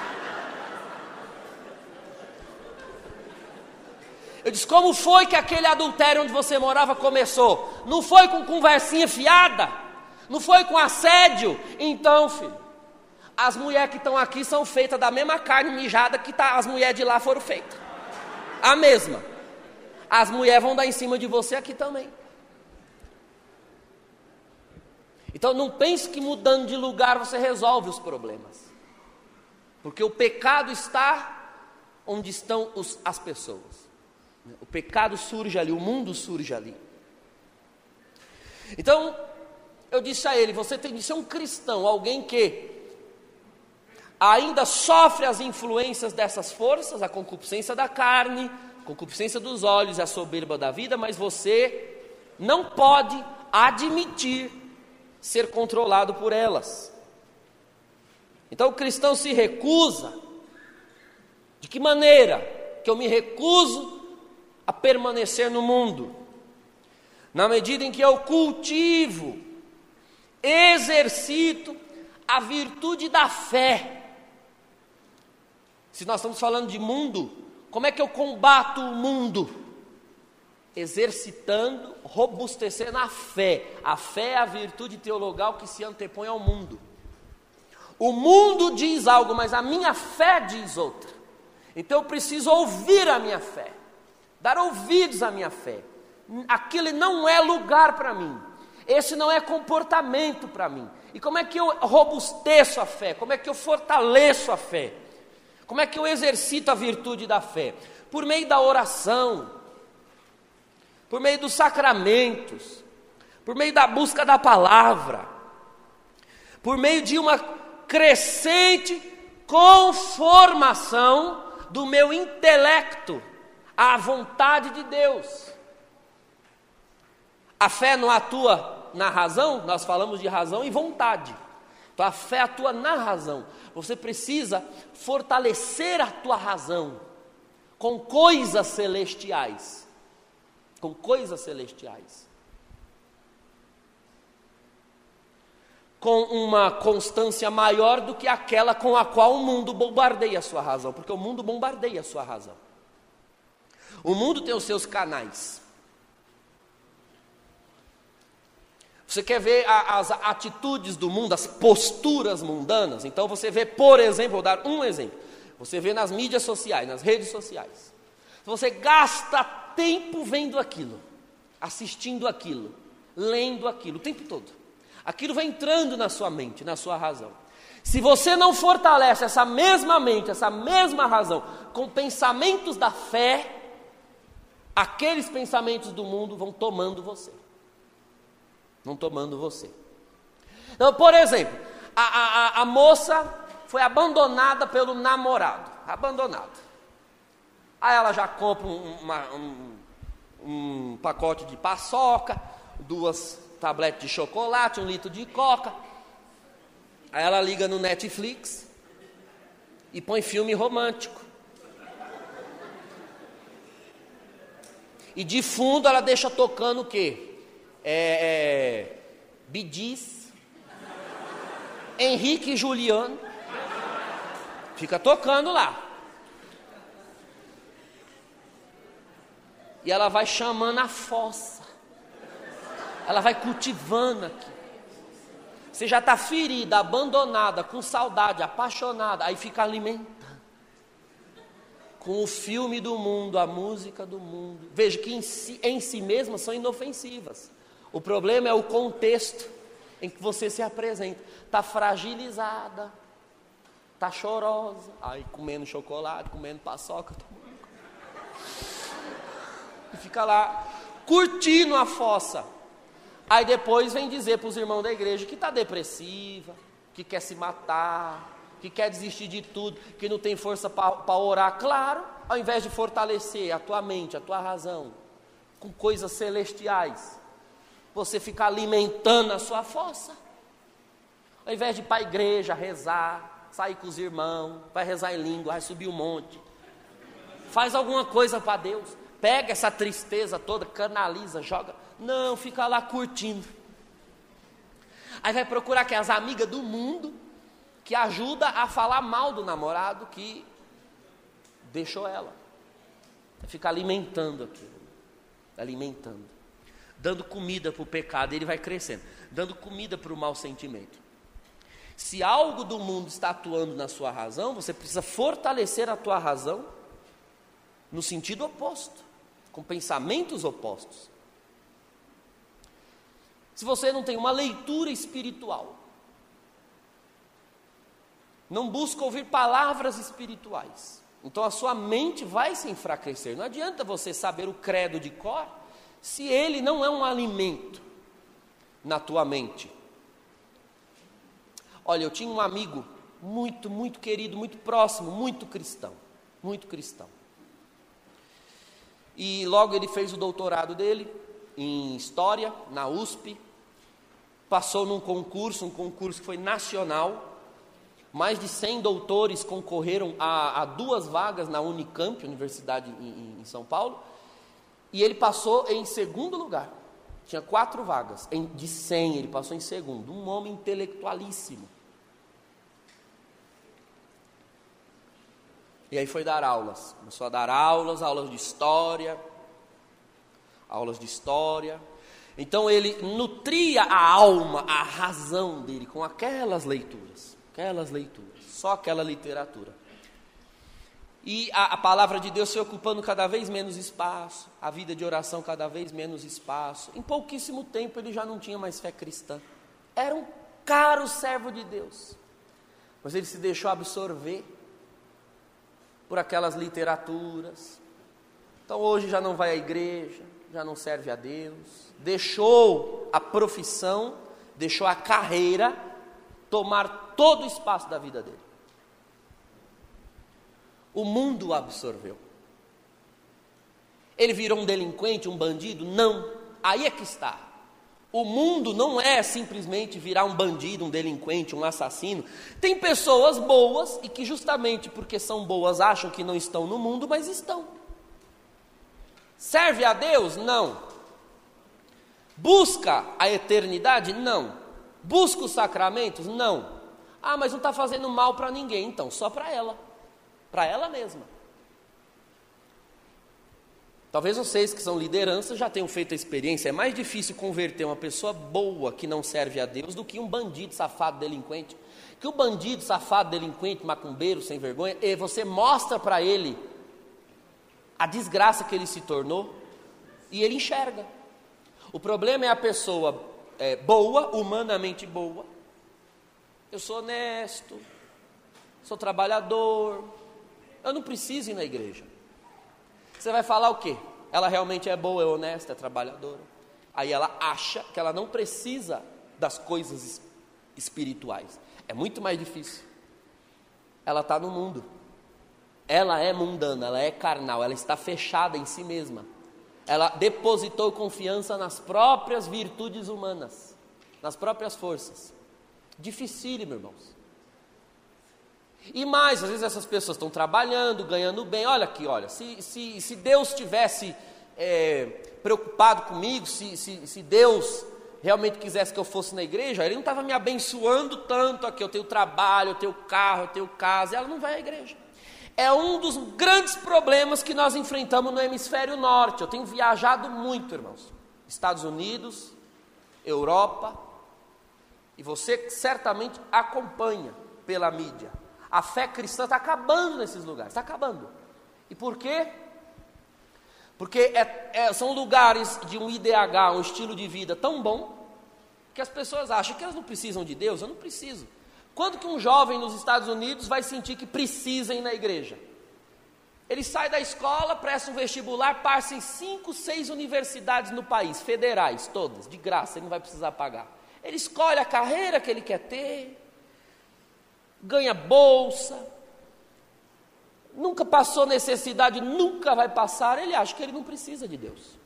Eu disse: como foi que aquele adultério onde você morava começou? Não foi com conversinha fiada? Não foi com assédio? Então, filho, as mulheres que estão aqui são feitas da mesma carne mijada que tá, as mulheres de lá foram feitas. A mesma. As mulheres vão dar em cima de você aqui também. Então não pense que mudando de lugar você resolve os problemas. Porque o pecado está onde estão os, as pessoas. O pecado surge ali, o mundo surge ali. Então, eu disse a ele: você tem de ser um cristão, alguém que ainda sofre as influências dessas forças, a concupiscência da carne, a concupiscência dos olhos e a soberba da vida, mas você não pode admitir ser controlado por elas. Então o cristão se recusa. De que maneira? Que eu me recuso a permanecer no mundo. Na medida em que eu cultivo exercito a virtude da fé. Se nós estamos falando de mundo, como é que eu combato o mundo? Exercitando, robustecendo a fé. A fé é a virtude teologal que se antepõe ao mundo. O mundo diz algo, mas a minha fé diz outra. Então eu preciso ouvir a minha fé, dar ouvidos à minha fé. Aquilo não é lugar para mim. Esse não é comportamento para mim. E como é que eu robusteço a fé? Como é que eu fortaleço a fé? Como é que eu exercito a virtude da fé? Por meio da oração, por meio dos sacramentos, por meio da busca da palavra, por meio de uma crescente conformação do meu intelecto à vontade de Deus. A fé não atua na razão, nós falamos de razão e vontade. Então a fé atua na razão. Você precisa fortalecer a tua razão com coisas celestiais. Com coisas celestiais. Com uma constância maior do que aquela com a qual o mundo bombardeia a sua razão, porque o mundo bombardeia a sua razão. O mundo tem os seus canais. Você quer ver a, as atitudes do mundo, as posturas mundanas? Então você vê, por exemplo, vou dar um exemplo. Você vê nas mídias sociais, nas redes sociais. Você gasta tempo vendo aquilo, assistindo aquilo, lendo aquilo, o tempo todo. Aquilo vai entrando na sua mente, na sua razão. Se você não fortalece essa mesma mente, essa mesma razão, com pensamentos da fé, aqueles pensamentos do mundo vão tomando você não tomando você. Então, por exemplo, a, a, a moça foi abandonada pelo namorado, abandonada. Aí ela já compra um, uma, um, um pacote de paçoca, duas tabletes de chocolate, um litro de coca. Aí ela liga no Netflix e põe filme romântico. E de fundo ela deixa tocando o quê? É, é, Bidis, Henrique e Juliano, fica tocando lá. E ela vai chamando a fossa, ela vai cultivando aqui. Você já está ferida, abandonada, com saudade, apaixonada, aí fica alimentando. Com o filme do mundo, a música do mundo. Veja que em si, em si mesmas são inofensivas. O problema é o contexto em que você se apresenta. Está fragilizada, está chorosa, aí comendo chocolate, comendo paçoca, tomando. E fica lá curtindo a fossa. Aí depois vem dizer para os irmãos da igreja que está depressiva, que quer se matar, que quer desistir de tudo, que não tem força para orar. Claro, ao invés de fortalecer a tua mente, a tua razão, com coisas celestiais, você ficar alimentando a sua fossa. Ao invés de ir para a igreja, rezar, sair com os irmãos, vai rezar em língua, vai subir um monte. Faz alguma coisa para Deus. Pega essa tristeza toda, canaliza, joga. Não, fica lá curtindo. Aí vai procurar que as amigas do mundo que ajuda a falar mal do namorado que deixou ela. Fica alimentando aquilo. Alimentando dando comida para o pecado, ele vai crescendo, dando comida para o mau sentimento. Se algo do mundo está atuando na sua razão, você precisa fortalecer a tua razão no sentido oposto, com pensamentos opostos. Se você não tem uma leitura espiritual, não busca ouvir palavras espirituais, então a sua mente vai se enfraquecer. Não adianta você saber o credo de cor se ele não é um alimento na tua mente. Olha, eu tinha um amigo muito, muito querido, muito próximo, muito cristão, muito cristão. E logo ele fez o doutorado dele em História, na USP, passou num concurso, um concurso que foi nacional, mais de 100 doutores concorreram a, a duas vagas na Unicamp, Universidade em, em São Paulo, e ele passou em segundo lugar. Tinha quatro vagas. Em, de 100, ele passou em segundo. Um homem intelectualíssimo. E aí foi dar aulas. Começou a dar aulas, aulas de história. Aulas de história. Então ele nutria a alma, a razão dele com aquelas leituras. Aquelas leituras. Só aquela literatura. E a, a, palavra de Deus foi ocupando cada vez menos espaço, a vida de oração cada vez menos espaço. Em pouquíssimo tempo ele já não tinha mais fé cristã. Era um caro servo de Deus, mas ele se deixou absorver por aquelas literaturas. Então hoje já não vai à igreja, já não serve a Deus, deixou a profissão, deixou a carreira tomar todo o espaço da vida dele. O mundo absorveu. Ele virou um delinquente, um bandido? Não. Aí é que está. O mundo não é simplesmente virar um bandido, um delinquente, um assassino. Tem pessoas boas e que, justamente porque são boas, acham que não estão no mundo, mas estão. Serve a Deus? Não. Busca a eternidade? Não. Busca os sacramentos? Não. Ah, mas não está fazendo mal para ninguém, então, só para ela para ela mesma. Talvez vocês que são lideranças já tenham feito a experiência. É mais difícil converter uma pessoa boa que não serve a Deus do que um bandido safado delinquente. Que o bandido safado delinquente, macumbeiro, sem vergonha, e você mostra para ele a desgraça que ele se tornou e ele enxerga. O problema é a pessoa é, boa, humanamente boa. Eu sou honesto, sou trabalhador, eu não preciso ir na igreja. Você vai falar o quê? Ela realmente é boa, é honesta, é trabalhadora. Aí ela acha que ela não precisa das coisas espirituais. É muito mais difícil. Ela está no mundo. Ela é mundana, ela é carnal, ela está fechada em si mesma. Ela depositou confiança nas próprias virtudes humanas, nas próprias forças. Dificílimo, irmãos. E mais, às vezes essas pessoas estão trabalhando, ganhando bem. Olha aqui, olha, se, se, se Deus tivesse é, preocupado comigo, se, se, se Deus realmente quisesse que eu fosse na igreja, Ele não estava me abençoando tanto aqui. Eu tenho trabalho, eu tenho carro, eu tenho casa, e ela não vai à igreja. É um dos grandes problemas que nós enfrentamos no hemisfério norte. Eu tenho viajado muito, irmãos. Estados Unidos, Europa, e você certamente acompanha pela mídia. A fé cristã está acabando nesses lugares, está acabando. E por quê? Porque é, é, são lugares de um IDH, um estilo de vida tão bom, que as pessoas acham que elas não precisam de Deus. Eu não preciso. Quando que um jovem nos Estados Unidos vai sentir que precisa ir na igreja? Ele sai da escola, presta um vestibular, passa em cinco, seis universidades no país, federais, todas, de graça, ele não vai precisar pagar. Ele escolhe a carreira que ele quer ter, ganha bolsa, nunca passou necessidade, nunca vai passar, ele acha que ele não precisa de Deus.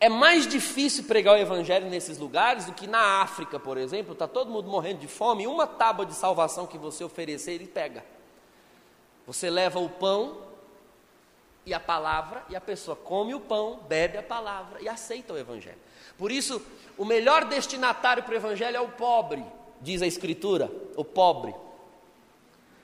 É mais difícil pregar o Evangelho nesses lugares do que na África, por exemplo, está todo mundo morrendo de fome, uma tábua de salvação que você oferecer, ele pega. Você leva o pão e a palavra, e a pessoa come o pão, bebe a palavra e aceita o Evangelho. Por isso, o melhor destinatário para o Evangelho é o pobre, diz a Escritura, o pobre.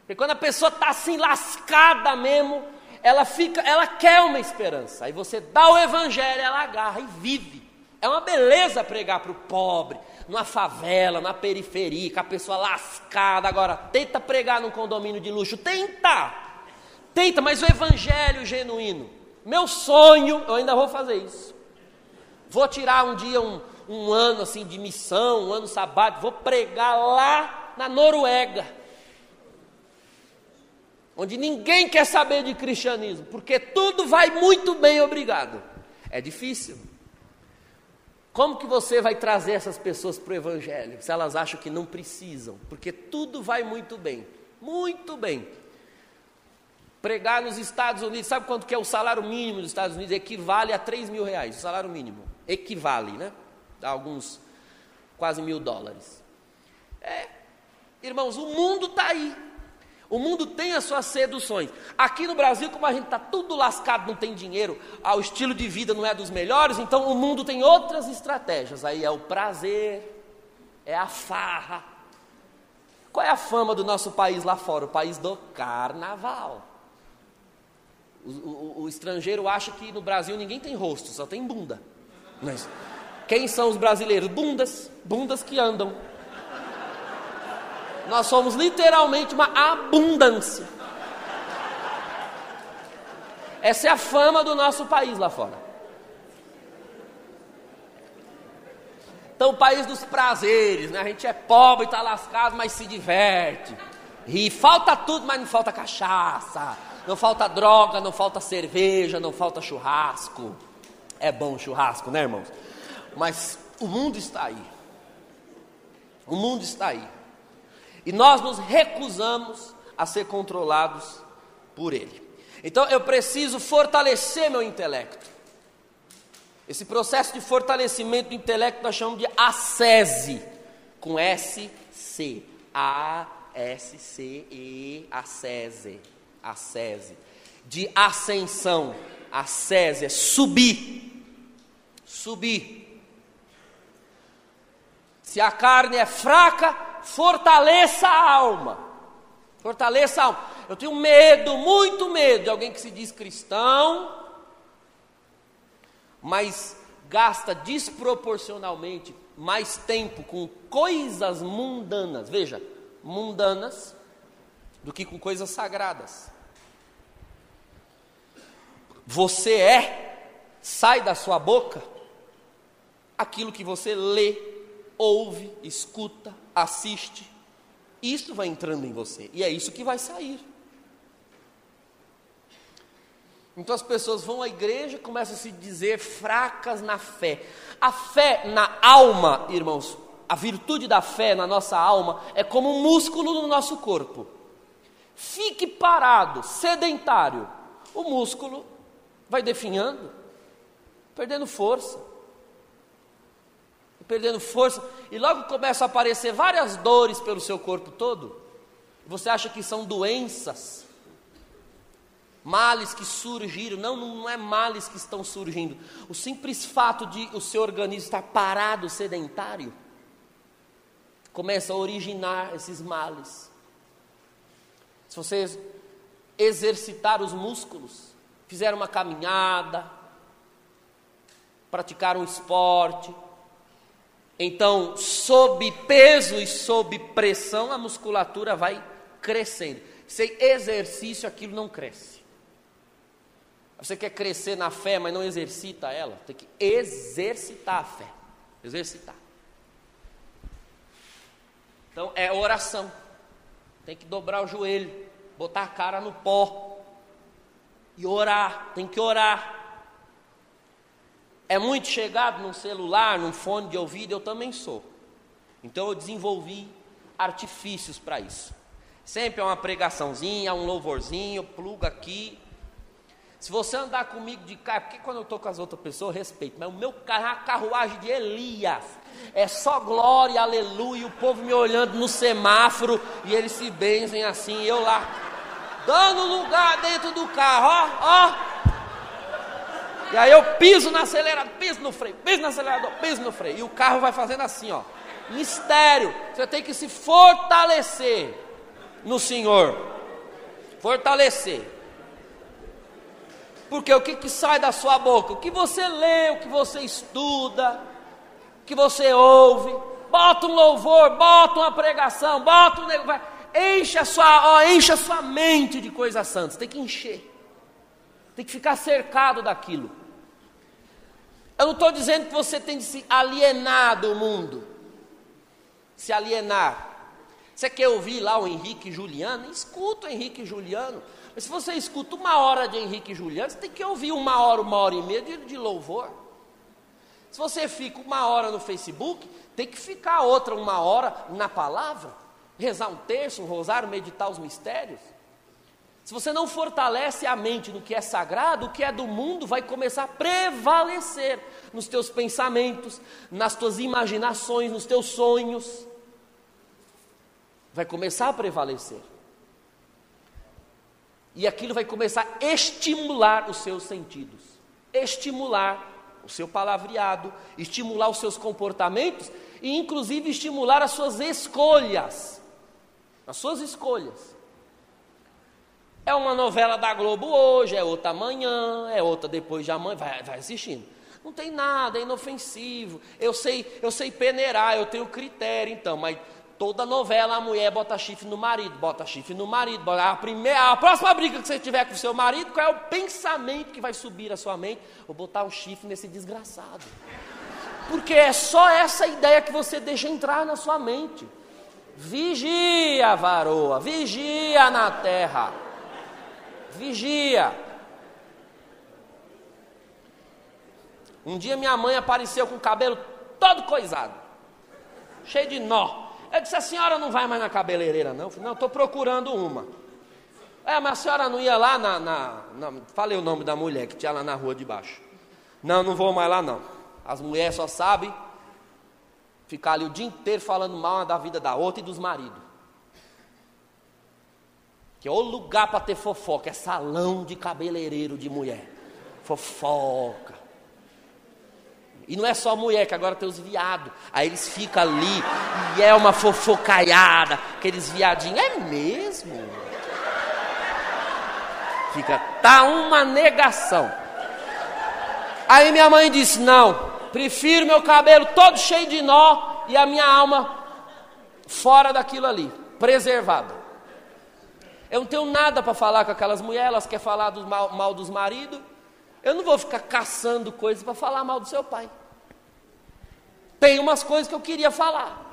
Porque quando a pessoa está assim lascada mesmo, ela fica, ela quer uma esperança. Aí você dá o evangelho, ela agarra e vive. É uma beleza pregar para o pobre, numa favela, na periferia, com a pessoa lascada. Agora, tenta pregar num condomínio de luxo, tenta, tenta, mas o evangelho genuíno. Meu sonho, eu ainda vou fazer isso. Vou tirar um dia um, um ano assim de missão, um ano sabático, vou pregar lá na Noruega, onde ninguém quer saber de cristianismo, porque tudo vai muito bem, obrigado. É difícil. Como que você vai trazer essas pessoas para o Evangelho, se elas acham que não precisam? Porque tudo vai muito bem, muito bem. Pregar nos Estados Unidos, sabe quanto que é o salário mínimo dos Estados Unidos? Equivale a 3 mil reais, o salário mínimo. Equivale, né? Alguns quase mil dólares. É, irmãos, o mundo está aí. O mundo tem as suas seduções. Aqui no Brasil, como a gente está tudo lascado, não tem dinheiro, o estilo de vida não é dos melhores, então o mundo tem outras estratégias. Aí é o prazer, é a farra. Qual é a fama do nosso país lá fora? O país do carnaval. O, o, o estrangeiro acha que no Brasil ninguém tem rosto, só tem bunda. Mas quem são os brasileiros? Bundas, bundas que andam. Nós somos literalmente uma abundância. Essa é a fama do nosso país lá fora. Então, o país dos prazeres, né? A gente é pobre, está lascado, mas se diverte. E falta tudo, mas não falta cachaça. Não falta droga, não falta cerveja, não falta churrasco. É bom churrasco, né, irmãos? Mas o mundo está aí. O mundo está aí. E nós nos recusamos a ser controlados por ele. Então eu preciso fortalecer meu intelecto. Esse processo de fortalecimento do intelecto nós chamamos de ascese, com S, C. A, S, C, E, ascese. Ascese. De ascensão. Ascese é subir. Subir. Se a carne é fraca, fortaleça a alma. Fortaleça a alma. Eu tenho medo, muito medo de alguém que se diz cristão, mas gasta desproporcionalmente mais tempo com coisas mundanas, veja, mundanas, do que com coisas sagradas. Você é, sai da sua boca, aquilo que você lê, ouve, escuta, assiste, isso vai entrando em você, e é isso que vai sair. Então as pessoas vão à igreja e começam a se dizer fracas na fé. A fé na alma, irmãos, a virtude da fé na nossa alma é como um músculo no nosso corpo. Fique parado, sedentário, o músculo vai definhando, perdendo força. Perdendo força, e logo começam a aparecer várias dores pelo seu corpo todo. Você acha que são doenças? males que surgiram, não, não é males que estão surgindo. O simples fato de o seu organismo estar parado, sedentário, começa a originar esses males. Se vocês exercitar os músculos, fizeram uma caminhada, praticaram um esporte, então, sob peso e sob pressão, a musculatura vai crescendo. Sem exercício, aquilo não cresce. Você quer crescer na fé, mas não exercita ela? Tem que exercitar a fé. Exercitar. Então é oração. Tem que dobrar o joelho, botar a cara no pó e orar. Tem que orar. É muito chegado num celular, num fone de ouvido, eu também sou. Então eu desenvolvi artifícios para isso. Sempre é uma pregaçãozinha, um louvorzinho, pluga aqui, se você andar comigo de carro, porque quando eu estou com as outras pessoas, eu respeito, mas o meu carro é a carruagem de Elias. É só glória, aleluia, o povo me olhando no semáforo e eles se benzem assim, eu lá, dando lugar dentro do carro, ó, ó. E aí eu piso no acelerador, piso no freio, piso no acelerador, piso no freio. E o carro vai fazendo assim, ó. Mistério. Você tem que se fortalecer no Senhor. Fortalecer. Porque o que, que sai da sua boca? O que você lê, o que você estuda, o que você ouve. Bota um louvor, bota uma pregação, bota um negócio. Enche a sua, ó, enche a sua mente de coisas santas. Tem que encher. Tem que ficar cercado daquilo. Eu não estou dizendo que você tem de se alienar do mundo. Se alienar. Você quer ouvir lá o Henrique Juliano? Escuta o Henrique Juliano. Mas se você escuta uma hora de Henrique Juliano, você tem que ouvir uma hora, uma hora e meia de, de louvor. Se você fica uma hora no Facebook, tem que ficar outra uma hora na palavra, rezar um terço, um rosário, meditar os mistérios. Se você não fortalece a mente no que é sagrado, o que é do mundo vai começar a prevalecer nos teus pensamentos, nas tuas imaginações, nos teus sonhos. Vai começar a prevalecer. E aquilo vai começar a estimular os seus sentidos, estimular o seu palavreado, estimular os seus comportamentos e, inclusive, estimular as suas escolhas. As suas escolhas. É uma novela da Globo hoje, é outra amanhã, é outra depois de amanhã, vai, vai assistindo. Não tem nada, é inofensivo. Eu sei, eu sei peneirar, eu tenho critério, então, mas Toda novela a mulher bota chifre no marido, bota chifre no marido. Bota a, primeira, a próxima briga que você tiver com seu marido, qual é o pensamento que vai subir à sua mente? Vou botar um chifre nesse desgraçado. Porque é só essa ideia que você deixa entrar na sua mente. Vigia, varoa, vigia na terra. Vigia. Um dia minha mãe apareceu com o cabelo todo coisado, cheio de nó. Eu disse: A senhora não vai mais na cabeleireira, não? Eu falei: Não, estou procurando uma. É, mas a senhora não ia lá na, na, na, Falei o nome da mulher que tinha lá na rua de baixo. Não, não vou mais lá, não. As mulheres só sabem ficar ali o dia inteiro falando mal da vida da outra e dos maridos. Que é o lugar para ter fofoca, é salão de cabeleireiro de mulher. Fofoca. E não é só mulher, que agora tem os viados. Aí eles ficam ali e é uma fofocaiada, aqueles viadinhos. É mesmo? Fica, tá uma negação. Aí minha mãe disse: Não, prefiro meu cabelo todo cheio de nó e a minha alma fora daquilo ali, preservada. Eu não tenho nada para falar com aquelas mulheres, elas querem falar do mal, mal dos maridos. Eu não vou ficar caçando coisas para falar mal do seu pai. Tem umas coisas que eu queria falar.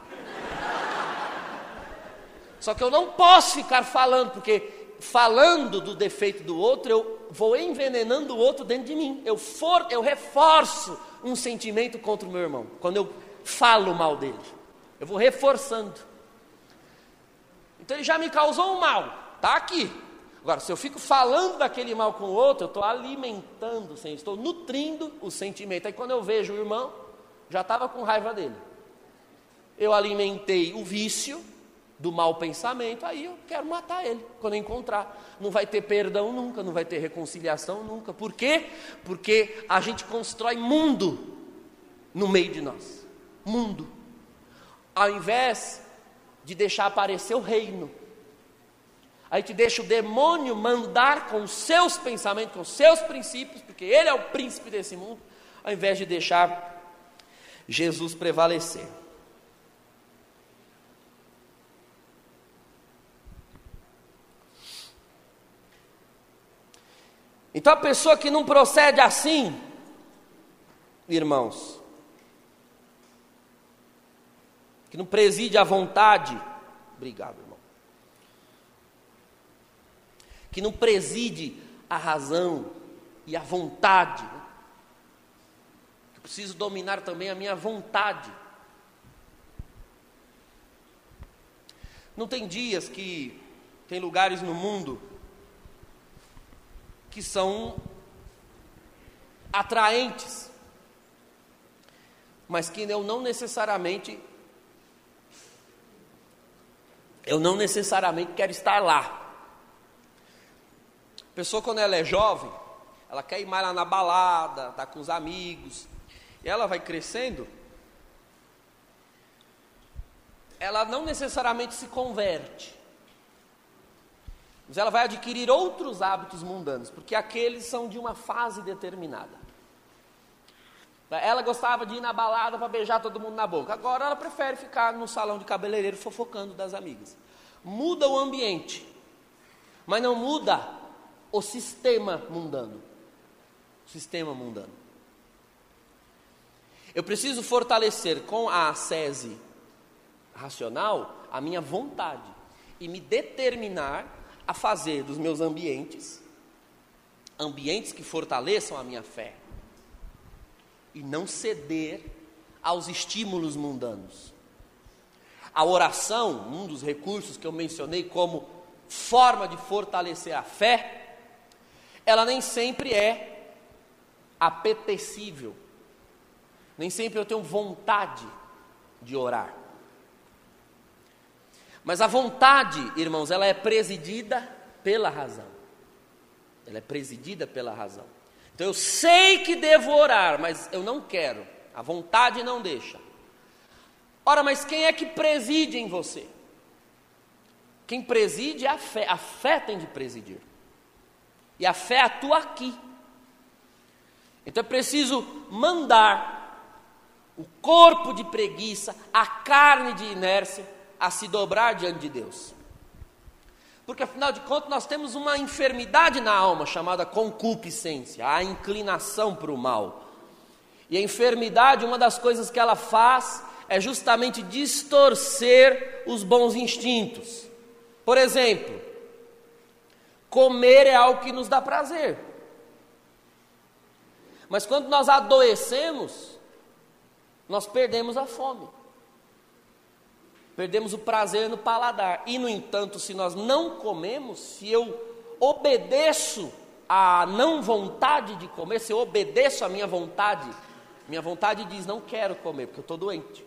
Só que eu não posso ficar falando, porque falando do defeito do outro, eu vou envenenando o outro dentro de mim. Eu, for, eu reforço um sentimento contra o meu irmão. Quando eu falo mal dele, eu vou reforçando. Então ele já me causou um mal, está aqui. Agora, se eu fico falando daquele mal com o outro, eu estou alimentando, estou nutrindo o sentimento. Aí quando eu vejo o irmão, já estava com raiva dele. Eu alimentei o vício, do mau pensamento, aí eu quero matar ele quando eu encontrar. Não vai ter perdão nunca, não vai ter reconciliação nunca. Por quê? Porque a gente constrói mundo no meio de nós. Mundo. Ao invés de deixar aparecer o reino. A gente deixa o demônio mandar com os seus pensamentos, com os seus princípios, porque ele é o príncipe desse mundo, ao invés de deixar Jesus prevalecer. Então a pessoa que não procede assim, irmãos, que não preside a vontade, obrigado, irmão, que não preside a razão e a vontade, né? que preciso dominar também a minha vontade. Não tem dias que tem lugares no mundo que são atraentes, mas que eu não necessariamente eu não necessariamente quero estar lá. A pessoa quando ela é jovem, ela quer ir mais lá na balada, tá com os amigos, e ela vai crescendo, ela não necessariamente se converte mas ela vai adquirir outros hábitos mundanos, porque aqueles são de uma fase determinada. Ela gostava de ir na balada para beijar todo mundo na boca. Agora ela prefere ficar no salão de cabeleireiro fofocando das amigas. Muda o ambiente, mas não muda o sistema mundano. O sistema mundano. Eu preciso fortalecer com a ascese racional a minha vontade e me determinar a fazer dos meus ambientes ambientes que fortaleçam a minha fé e não ceder aos estímulos mundanos. A oração, um dos recursos que eu mencionei como forma de fortalecer a fé, ela nem sempre é apetecível. Nem sempre eu tenho vontade de orar. Mas a vontade, irmãos, ela é presidida pela razão. Ela é presidida pela razão. Então eu sei que devo orar, mas eu não quero. A vontade não deixa. Ora, mas quem é que preside em você? Quem preside é a fé. A fé tem de presidir. E a fé atua aqui. Então é preciso mandar o corpo de preguiça, a carne de inércia, a se dobrar diante de Deus. Porque afinal de contas nós temos uma enfermidade na alma chamada concupiscência, a inclinação para o mal. E a enfermidade, uma das coisas que ela faz é justamente distorcer os bons instintos. Por exemplo, comer é algo que nos dá prazer. Mas quando nós adoecemos, nós perdemos a fome. Perdemos o prazer no paladar. E, no entanto, se nós não comemos, se eu obedeço à não vontade de comer, se eu obedeço à minha vontade, minha vontade diz não quero comer, porque eu estou doente.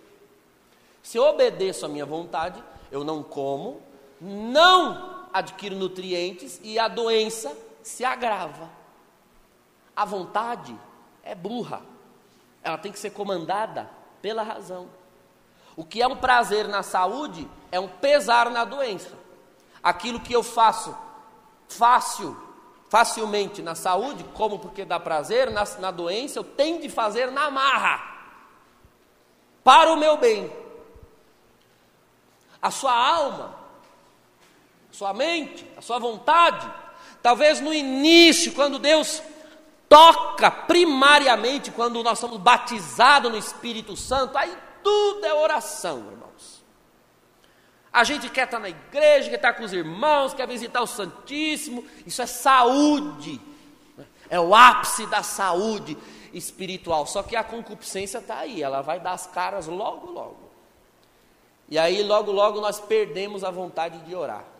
Se eu obedeço à minha vontade, eu não como, não adquiro nutrientes e a doença se agrava. A vontade é burra, ela tem que ser comandada pela razão. O que é um prazer na saúde é um pesar na doença. Aquilo que eu faço fácil, facilmente na saúde, como porque dá prazer, na, na doença, eu tenho de fazer na marra, para o meu bem. A sua alma, sua mente, a sua vontade, talvez no início, quando Deus toca primariamente, quando nós somos batizados no Espírito Santo, aí tudo é oração, irmãos. A gente quer estar na igreja, quer estar com os irmãos, quer visitar o Santíssimo, isso é saúde, é o ápice da saúde espiritual. Só que a concupiscência está aí, ela vai dar as caras logo, logo. E aí, logo, logo, nós perdemos a vontade de orar.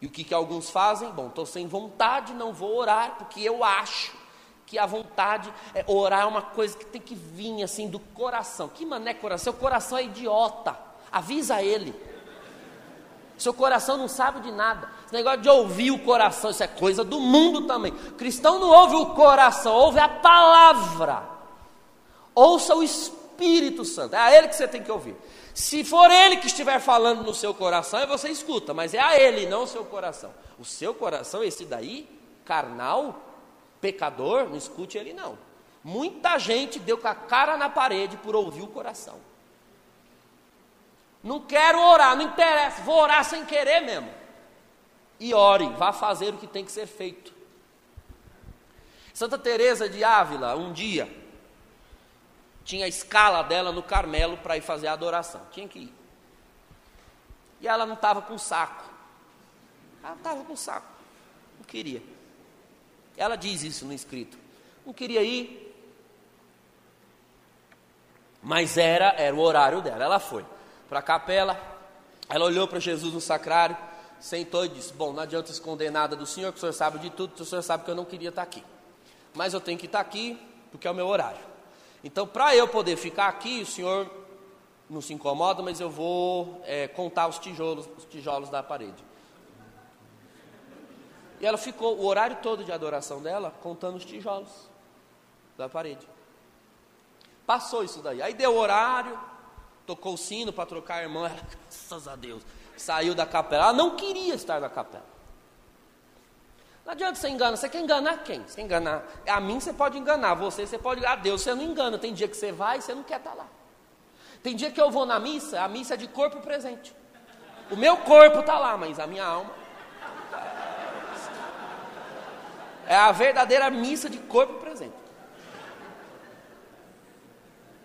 E o que, que alguns fazem? Bom, estou sem vontade, não vou orar, porque eu acho que a vontade, é, orar é uma coisa que tem que vir assim do coração. Que mané coração? Seu coração é idiota. Avisa ele. Seu coração não sabe de nada. Esse negócio de ouvir o coração, isso é coisa do mundo também. O cristão não ouve o coração, ouve a palavra. Ouça o Espírito Santo. É a ele que você tem que ouvir. Se for ele que estiver falando no seu coração, você escuta, mas é a ele, não o seu coração. O seu coração, esse daí, carnal, pecador, não escute ele não. Muita gente deu com a cara na parede por ouvir o coração. Não quero orar, não interessa, vou orar sem querer mesmo. E ore, vá fazer o que tem que ser feito. Santa Teresa de Ávila, um dia, tinha a escala dela no Carmelo para ir fazer a adoração. Tinha que ir. E ela não estava com saco. Ela estava com saco. Não queria. Ela diz isso no escrito. Não queria ir, mas era, era o horário dela. Ela foi para a capela, ela olhou para Jesus no sacrário, sentou e disse: Bom, não adianta esconder nada do Senhor, que o Senhor sabe de tudo, o Senhor sabe que eu não queria estar aqui. Mas eu tenho que estar aqui porque é o meu horário. Então, para eu poder ficar aqui, o Senhor não se incomoda, mas eu vou é, contar os tijolos, os tijolos da parede. E ela ficou o horário todo de adoração dela contando os tijolos da parede. Passou isso daí. Aí deu horário, tocou o sino para trocar a irmã. Ela, graças a Deus, saiu da capela. Ela não queria estar na capela. Não adianta você enganar. Você quer enganar quem? Você quer enganar. A mim você pode enganar, você você pode. A Deus você não engana. Tem dia que você vai e você não quer estar lá. Tem dia que eu vou na missa, a missa é de corpo presente. O meu corpo está lá, mas a minha alma É a verdadeira missa de corpo presente.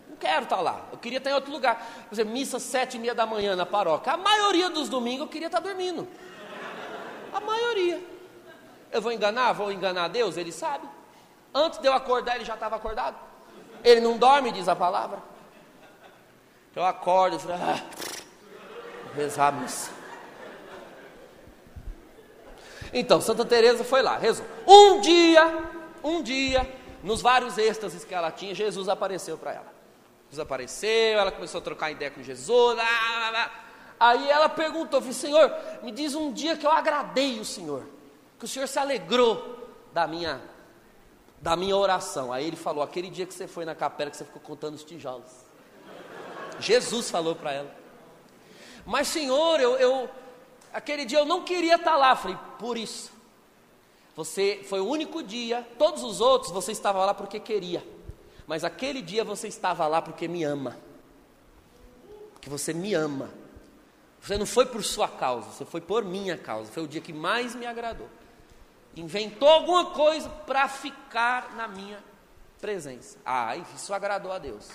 Não quero estar lá. Eu queria estar em outro lugar. Por exemplo, missa sete e meia da manhã na paróquia. A maioria dos domingos eu queria estar dormindo. A maioria. Eu vou enganar? Vou enganar Deus? Ele sabe. Antes de eu acordar, ele já estava acordado. Ele não dorme, diz a palavra. Eu acordo e falo, ah, rezar missa. Então, Santa Teresa foi lá, rezou. Um dia, um dia, nos vários êxtases que ela tinha, Jesus apareceu para ela. Jesus apareceu, ela começou a trocar ideia com Jesus. Lá, lá, lá. Aí ela perguntou, Senhor, me diz um dia que eu agradei o Senhor, que o Senhor se alegrou da minha, da minha oração. Aí ele falou, aquele dia que você foi na capela, que você ficou contando os tijolos. Jesus falou para ela. Mas Senhor, eu, eu, Aquele dia eu não queria estar lá. Falei, por isso. Você foi o único dia, todos os outros você estava lá porque queria. Mas aquele dia você estava lá porque me ama. porque você me ama. Você não foi por sua causa, você foi por minha causa. Foi o dia que mais me agradou. Inventou alguma coisa para ficar na minha presença. Ah, isso agradou a Deus.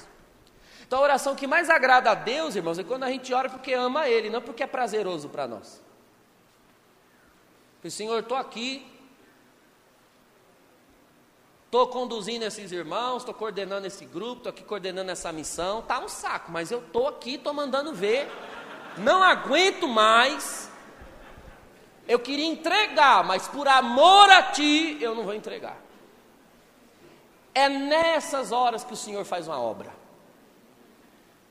Então a oração que mais agrada a Deus, irmãos, é quando a gente ora porque ama Ele, não porque é prazeroso para nós. Porque, Senhor, estou aqui, estou conduzindo esses irmãos, estou coordenando esse grupo, estou aqui coordenando essa missão, está um saco, mas eu estou aqui, estou mandando ver, não aguento mais, eu queria entregar, mas por amor a Ti, eu não vou entregar. É nessas horas que o Senhor faz uma obra.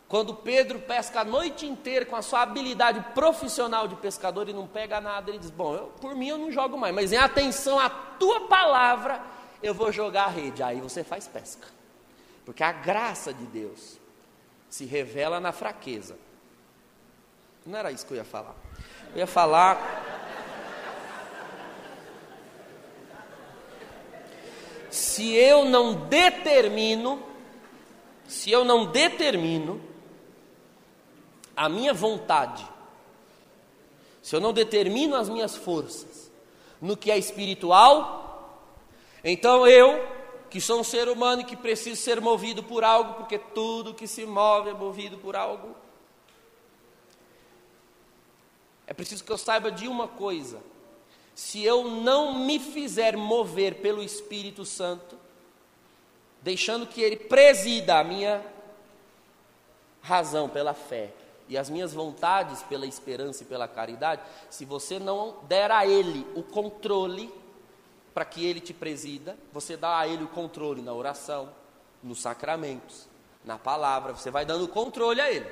Quando Pedro pesca a noite inteira com a sua habilidade profissional de pescador e não pega nada, ele diz: Bom, eu, por mim eu não jogo mais, mas em atenção à tua palavra, eu vou jogar a rede. Aí você faz pesca, porque a graça de Deus se revela na fraqueza. Não era isso que eu ia falar. Eu ia falar. Se eu não determino, se eu não determino a minha vontade, se eu não determino as minhas forças no que é espiritual, então eu, que sou um ser humano e que preciso ser movido por algo, porque tudo que se move é movido por algo, é preciso que eu saiba de uma coisa: se eu não me fizer mover pelo Espírito Santo, deixando que Ele presida a minha razão pela fé, e as minhas vontades pela esperança e pela caridade, se você não der a Ele o controle para que Ele te presida, você dá a Ele o controle na oração, nos sacramentos, na palavra, você vai dando controle a Ele.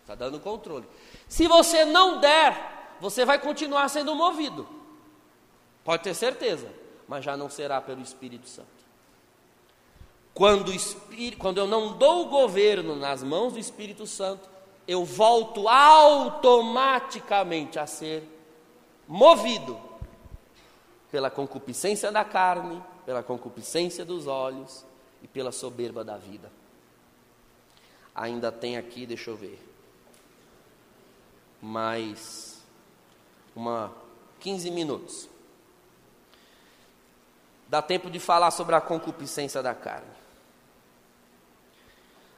Está dando controle. Se você não der, você vai continuar sendo movido. Pode ter certeza, mas já não será pelo Espírito Santo. Quando, quando eu não dou o governo nas mãos do Espírito Santo, eu volto automaticamente a ser movido pela concupiscência da carne, pela concupiscência dos olhos e pela soberba da vida. Ainda tem aqui, deixa eu ver, mais uma 15 minutos. Dá tempo de falar sobre a concupiscência da carne.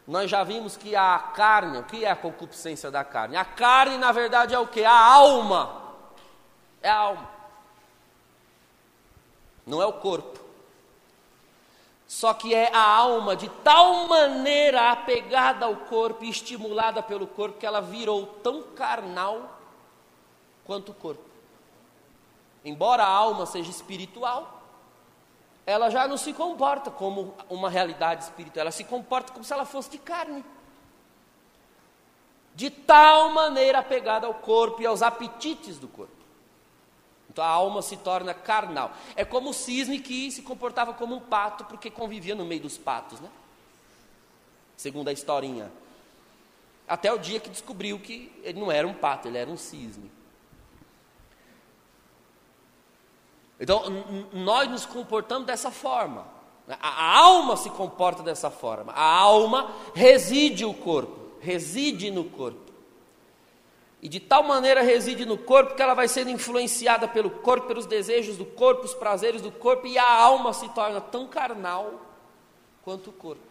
Nós já vimos que a carne, o que é a concupiscência da carne? A carne, na verdade, é o que? A alma. É a alma. Não é o corpo. Só que é a alma de tal maneira apegada ao corpo e estimulada pelo corpo que ela virou tão carnal quanto o corpo. Embora a alma seja espiritual, ela já não se comporta como uma realidade espiritual, ela se comporta como se ela fosse de carne. De tal maneira apegada ao corpo e aos apetites do corpo. Então a alma se torna carnal. É como o cisne que se comportava como um pato porque convivia no meio dos patos, né? Segundo a historinha. Até o dia que descobriu que ele não era um pato, ele era um cisne. Então, nós nos comportamos dessa forma. A, alma se comporta dessa forma. A alma reside o corpo, reside no corpo. E de tal maneira reside no corpo que ela vai sendo influenciada pelo corpo, pelos desejos do corpo, os prazeres do corpo, e a alma se torna tão carnal quanto o corpo.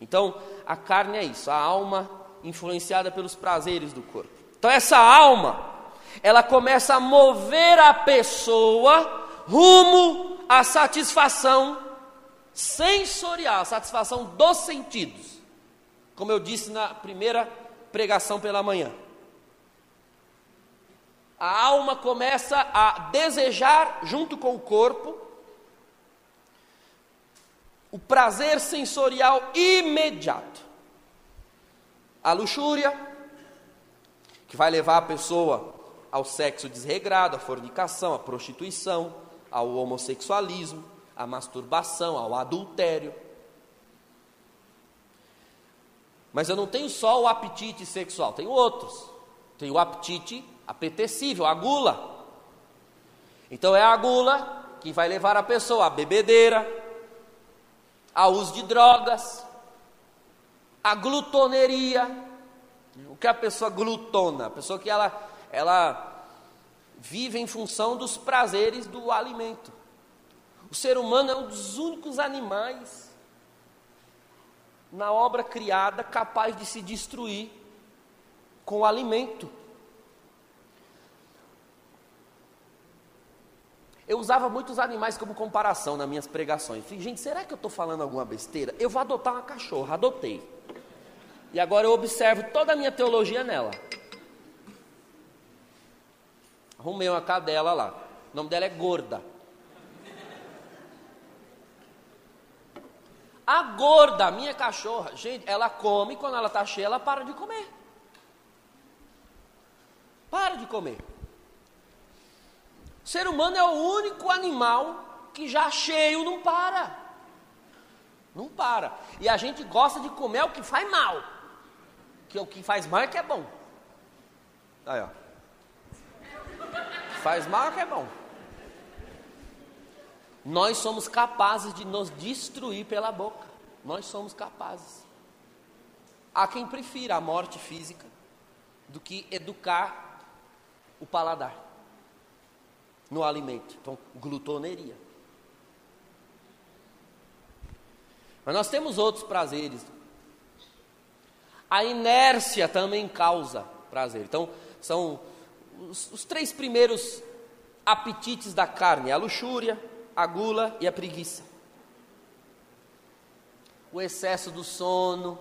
Então, a carne é isso, a alma influenciada pelos prazeres do corpo. Então, essa alma ela começa a mover a pessoa rumo à satisfação sensorial, satisfação dos sentidos. Como eu disse na primeira pregação pela manhã. A alma começa a desejar, junto com o corpo, o prazer sensorial imediato. A luxúria, que vai levar a pessoa ao sexo desregrado, à fornicação, à prostituição, ao homossexualismo, à masturbação, ao adultério. Mas eu não tenho só o apetite sexual, tenho outros. Tenho o apetite apetecível, a gula. Então é a gula que vai levar a pessoa à bebedeira, ao uso de drogas, A glutoneria. O que é a pessoa glutona? A pessoa que ela, ela vive em função dos prazeres do alimento. O ser humano é um dos únicos animais na obra criada capaz de se destruir com o alimento. Eu usava muitos animais como comparação nas minhas pregações. Falei, gente, será que eu estou falando alguma besteira? Eu vou adotar uma cachorra, adotei. E agora eu observo toda a minha teologia nela. Arrumei uma cadela lá. O nome dela é Gorda. A gorda, minha cachorra, gente, ela come, quando ela está cheia, ela para de comer. Para de comer. O ser humano é o único animal que já cheio não para. Não para. E a gente gosta de comer o que faz mal. Que o que faz mal é que é bom. Aí, ó. Faz mal que é bom. Nós somos capazes de nos destruir pela boca. Nós somos capazes. Há quem prefira a morte física do que educar o paladar no alimento. Então, glutoneria. Mas nós temos outros prazeres. A inércia também causa prazer. Então, são os, os três primeiros apetites da carne: a luxúria, a gula e a preguiça. O excesso do sono.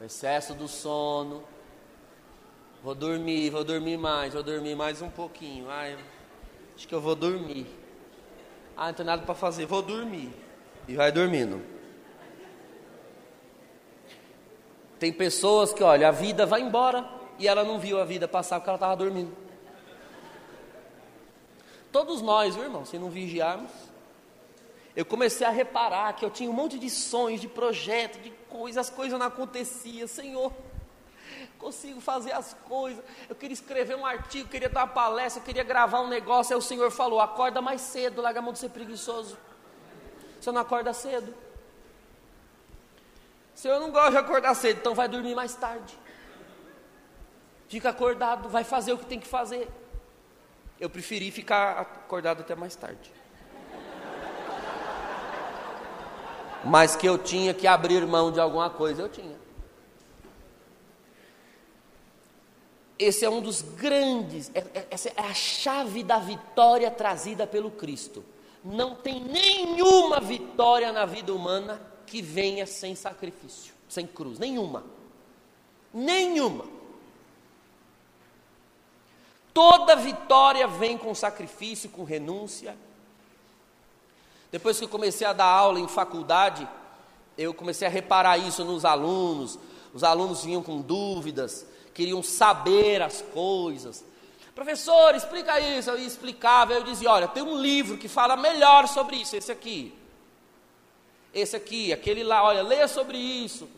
O excesso do sono. Vou dormir, vou dormir mais, vou dormir mais um pouquinho. Ai, acho que eu vou dormir. Ah, não tem nada para fazer, vou dormir. E vai dormindo. Tem pessoas que, olha, a vida vai embora e ela não viu a vida passar porque ela estava dormindo. Todos nós, viu, irmão, se não vigiarmos. Eu comecei a reparar que eu tinha um monte de sonhos, de projetos, de coisas, as coisas não aconteciam. Senhor, consigo fazer as coisas. Eu queria escrever um artigo, queria dar uma palestra, queria gravar um negócio. Aí o Senhor falou: acorda mais cedo, larga a mão de ser preguiçoso. Você não acorda cedo. Senhor, eu não gosto de acordar cedo, então vai dormir mais tarde. Fica acordado, vai fazer o que tem que fazer. Eu preferi ficar acordado até mais tarde. Mas que eu tinha que abrir mão de alguma coisa, eu tinha. Esse é um dos grandes, é, é, essa é a chave da vitória trazida pelo Cristo. Não tem nenhuma vitória na vida humana que venha sem sacrifício, sem cruz, nenhuma. Nenhuma. Toda vitória vem com sacrifício, com renúncia. Depois que eu comecei a dar aula em faculdade, eu comecei a reparar isso nos alunos. Os alunos vinham com dúvidas, queriam saber as coisas. Professor, explica isso. Eu explicava, eu dizia: olha, tem um livro que fala melhor sobre isso, esse aqui. Esse aqui, aquele lá, olha, leia sobre isso.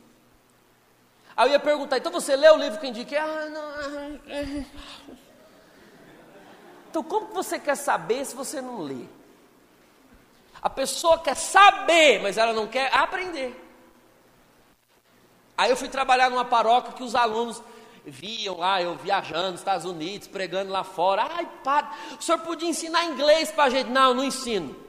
Aí eu ia perguntar: então você leu o livro que indiquei? Ah, não. Então, como você quer saber se você não lê? A pessoa quer saber, mas ela não quer aprender. Aí eu fui trabalhar numa paróquia que os alunos viam lá, eu viajando nos Estados Unidos, pregando lá fora. Ai, padre, o senhor podia ensinar inglês para a gente? Não, não ensino.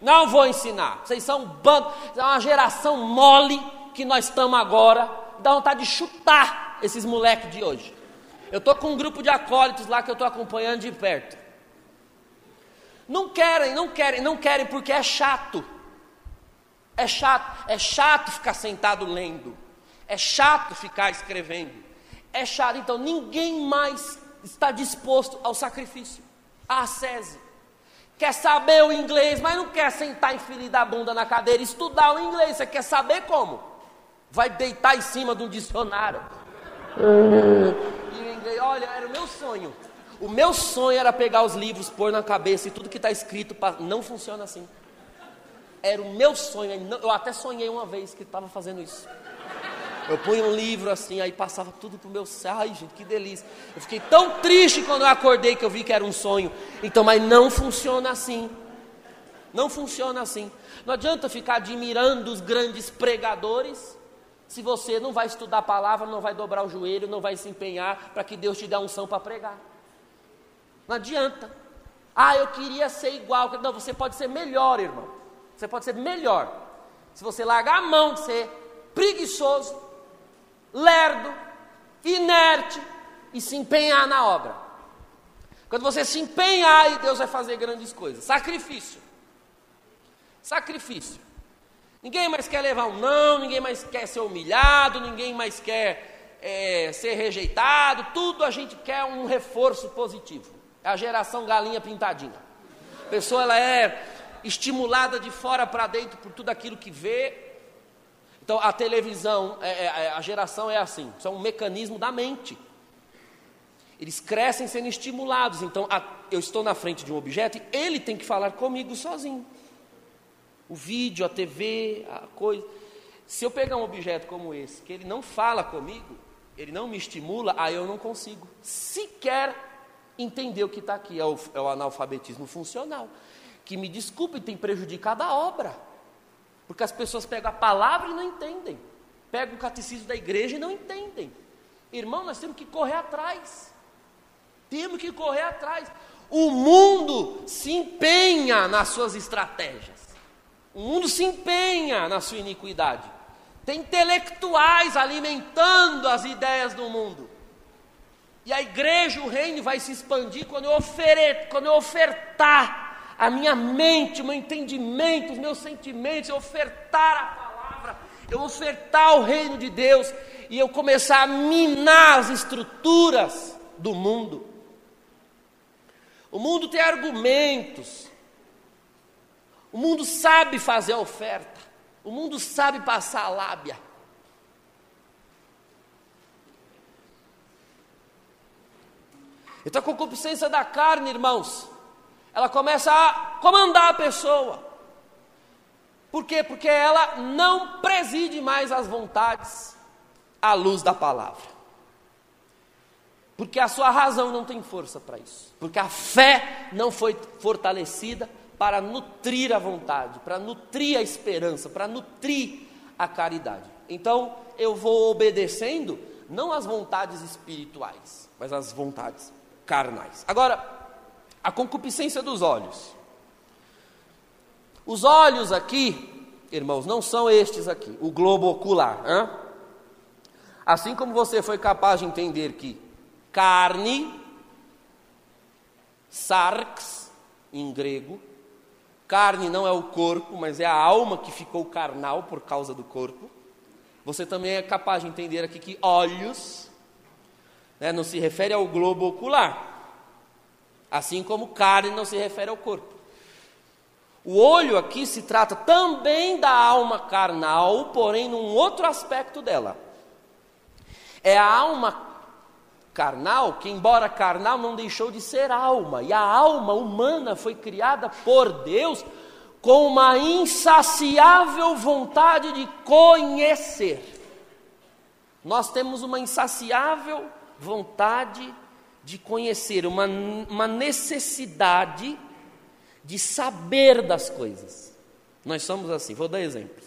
Não vou ensinar. Vocês são um bando, é uma geração mole que nós estamos agora. Dá vontade de chutar esses moleques de hoje. Eu estou com um grupo de acólitos lá que eu estou acompanhando de perto. Não querem, não querem, não querem porque é chato. É chato, é chato ficar sentado lendo. É chato ficar escrevendo é chato. Então ninguém mais está disposto ao sacrifício, à sese. Quer saber o inglês, mas não quer sentar em fila da bunda na cadeira e estudar o inglês. Você quer saber como? Vai deitar em cima de um dicionário. E o inglês, olha, era o meu sonho. O meu sonho era pegar os livros, pôr na cabeça e tudo que está escrito. Não funciona assim. Era o meu sonho. Eu até sonhei uma vez que estava fazendo isso. Eu punha um livro assim, aí passava tudo pro meu céu. Ai, gente, que delícia. Eu fiquei tão triste quando eu acordei que eu vi que era um sonho. Então, mas não funciona assim. Não funciona assim. Não adianta ficar admirando os grandes pregadores se você não vai estudar a palavra, não vai dobrar o joelho, não vai se empenhar para que Deus te dê a unção para pregar. Não adianta. Ah, eu queria ser igual. Não, você pode ser melhor, irmão. Você pode ser melhor. Se você largar a mão de ser preguiçoso, lerdo, inerte e se empenhar na obra. Quando você se empenhar, aí Deus vai fazer grandes coisas. Sacrifício. Sacrifício. Ninguém mais quer levar um não, ninguém mais quer ser humilhado, ninguém mais quer é, ser rejeitado. Tudo a gente quer um reforço positivo. É a geração galinha pintadinha. A pessoa ela é estimulada de fora para dentro por tudo aquilo que vê. Então a televisão, é, é, é, a geração é assim, isso é um mecanismo da mente. Eles crescem sendo estimulados. Então a, eu estou na frente de um objeto e ele tem que falar comigo sozinho. O vídeo, a TV, a coisa. Se eu pegar um objeto como esse, que ele não fala comigo, ele não me estimula, aí eu não consigo sequer entender o que está aqui. É o, é o analfabetismo funcional que me desculpe, tem prejudicado a obra. Porque as pessoas pegam a palavra e não entendem. Pegam o catecismo da igreja e não entendem. Irmão, nós temos que correr atrás. Temos que correr atrás. O mundo se empenha nas suas estratégias. O mundo se empenha na sua iniquidade. Tem intelectuais alimentando as ideias do mundo. E a igreja, o reino vai se expandir quando eu, ofere, quando eu ofertar a minha mente, o meu entendimento, os meus sentimentos, eu ofertar a palavra, eu ofertar o reino de Deus e eu começar a minar as estruturas do mundo. O mundo tem argumentos, o mundo sabe fazer a oferta, o mundo sabe passar a lábia. Então a concupiscência da carne, irmãos, ela começa a comandar a pessoa. Por quê? Porque ela não preside mais as vontades à luz da palavra. Porque a sua razão não tem força para isso. Porque a fé não foi fortalecida para nutrir a vontade, para nutrir a esperança, para nutrir a caridade. Então, eu vou obedecendo não às vontades espirituais, mas às vontades carnais. Agora, a concupiscência dos olhos. Os olhos aqui, irmãos, não são estes aqui, o globo ocular. Hein? Assim como você foi capaz de entender que carne, sarx, em grego, carne não é o corpo, mas é a alma que ficou carnal por causa do corpo. Você também é capaz de entender aqui que olhos né, não se refere ao globo ocular, Assim como carne não se refere ao corpo. O olho aqui se trata também da alma carnal, porém num outro aspecto dela. É a alma carnal que, embora carnal, não deixou de ser alma. E a alma humana foi criada por Deus com uma insaciável vontade de conhecer. Nós temos uma insaciável vontade de de conhecer, uma, uma necessidade de saber das coisas. Nós somos assim, vou dar exemplos.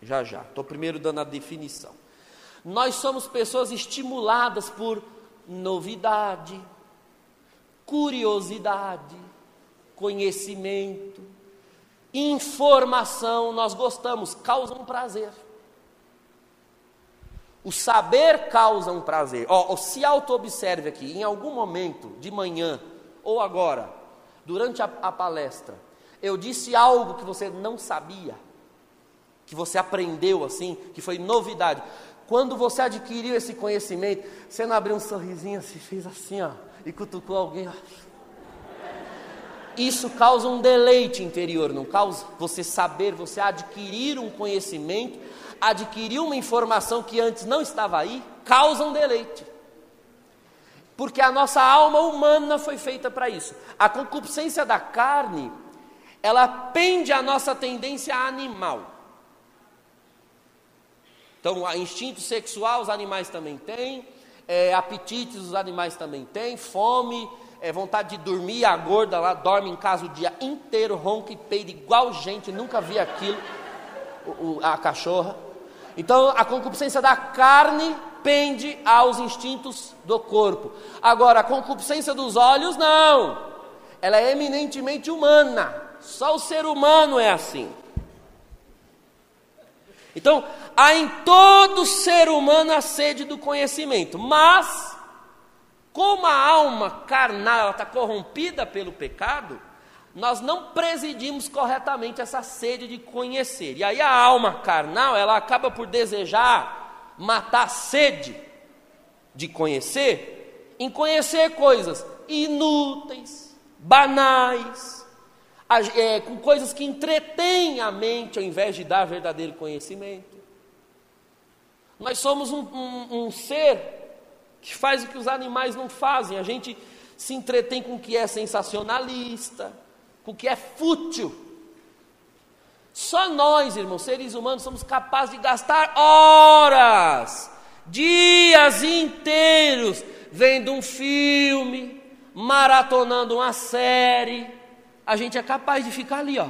Já já, estou primeiro dando a definição. Nós somos pessoas estimuladas por novidade, curiosidade, conhecimento, informação, nós gostamos, causa um prazer. O saber causa um prazer. Ó, se auto-observe aqui, em algum momento, de manhã ou agora, durante a, a palestra, eu disse algo que você não sabia, que você aprendeu assim, que foi novidade. Quando você adquiriu esse conhecimento, você não abriu um sorrisinho assim, fez assim, ó, e cutucou alguém, ó. Isso causa um deleite interior, não causa? Você saber, você adquirir um conhecimento adquirir uma informação que antes não estava aí, causa um deleite. Porque a nossa alma humana foi feita para isso. A concupiscência da carne, ela pende a nossa tendência animal. Então, instinto sexual os animais também têm, é, apetites os animais também têm, fome, é vontade de dormir, a gorda lá dorme em casa o dia inteiro, ronca e peida igual gente, nunca vi aquilo, o, o, a cachorra. Então a concupiscência da carne pende aos instintos do corpo. Agora, a concupiscência dos olhos, não. Ela é eminentemente humana. Só o ser humano é assim. Então, há em todo ser humano a sede do conhecimento, mas, como a alma carnal está corrompida pelo pecado, nós não presidimos corretamente essa sede de conhecer. E aí a alma carnal, ela acaba por desejar matar a sede de conhecer, em conhecer coisas inúteis, banais, é, com coisas que entretêm a mente ao invés de dar verdadeiro conhecimento. Nós somos um, um, um ser que faz o que os animais não fazem, a gente se entretém com o que é sensacionalista, com o que é fútil. Só nós, irmãos, seres humanos, somos capazes de gastar horas, dias inteiros, vendo um filme, maratonando uma série, a gente é capaz de ficar ali, ó,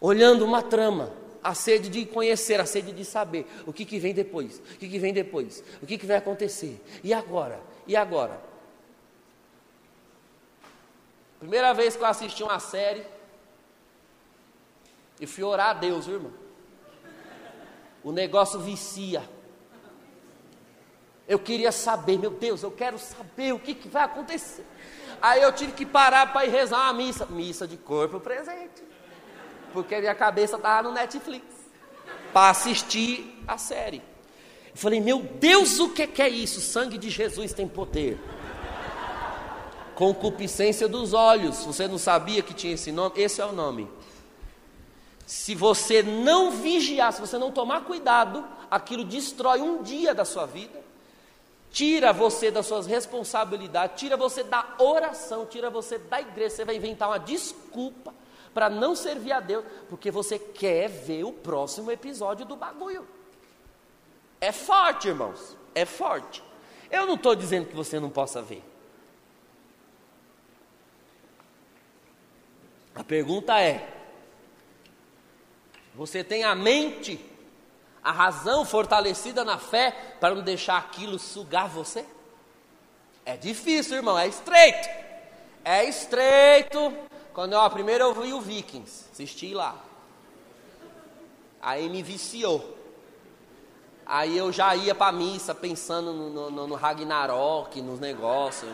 olhando uma trama, a sede de conhecer, a sede de saber o que, que vem depois, o que, que vem depois, o que, que vai acontecer, e agora, e agora. Primeira vez que eu assisti uma série, e fui orar a Deus, viu, irmão. O negócio vicia. Eu queria saber, meu Deus, eu quero saber o que, que vai acontecer. Aí eu tive que parar para ir rezar uma missa. Missa de corpo presente. Porque minha cabeça estava no Netflix. Para assistir a série. Eu falei, meu Deus, o que, que é isso? Sangue de Jesus tem poder. Concupiscência dos olhos. Você não sabia que tinha esse nome? Esse é o nome. Se você não vigiar, se você não tomar cuidado, aquilo destrói um dia da sua vida tira você das suas responsabilidades, tira você da oração, tira você da igreja. Você vai inventar uma desculpa para não servir a Deus, porque você quer ver o próximo episódio do bagulho. É forte, irmãos, é forte. Eu não estou dizendo que você não possa ver. A pergunta é: você tem a mente a razão fortalecida na fé para não deixar aquilo sugar você? É difícil, irmão, é estreito. É estreito. Quando eu, primeiro eu vi o Vikings, assisti lá. Aí me viciou. Aí eu já ia para missa pensando no, no, no Ragnarok, nos negócios.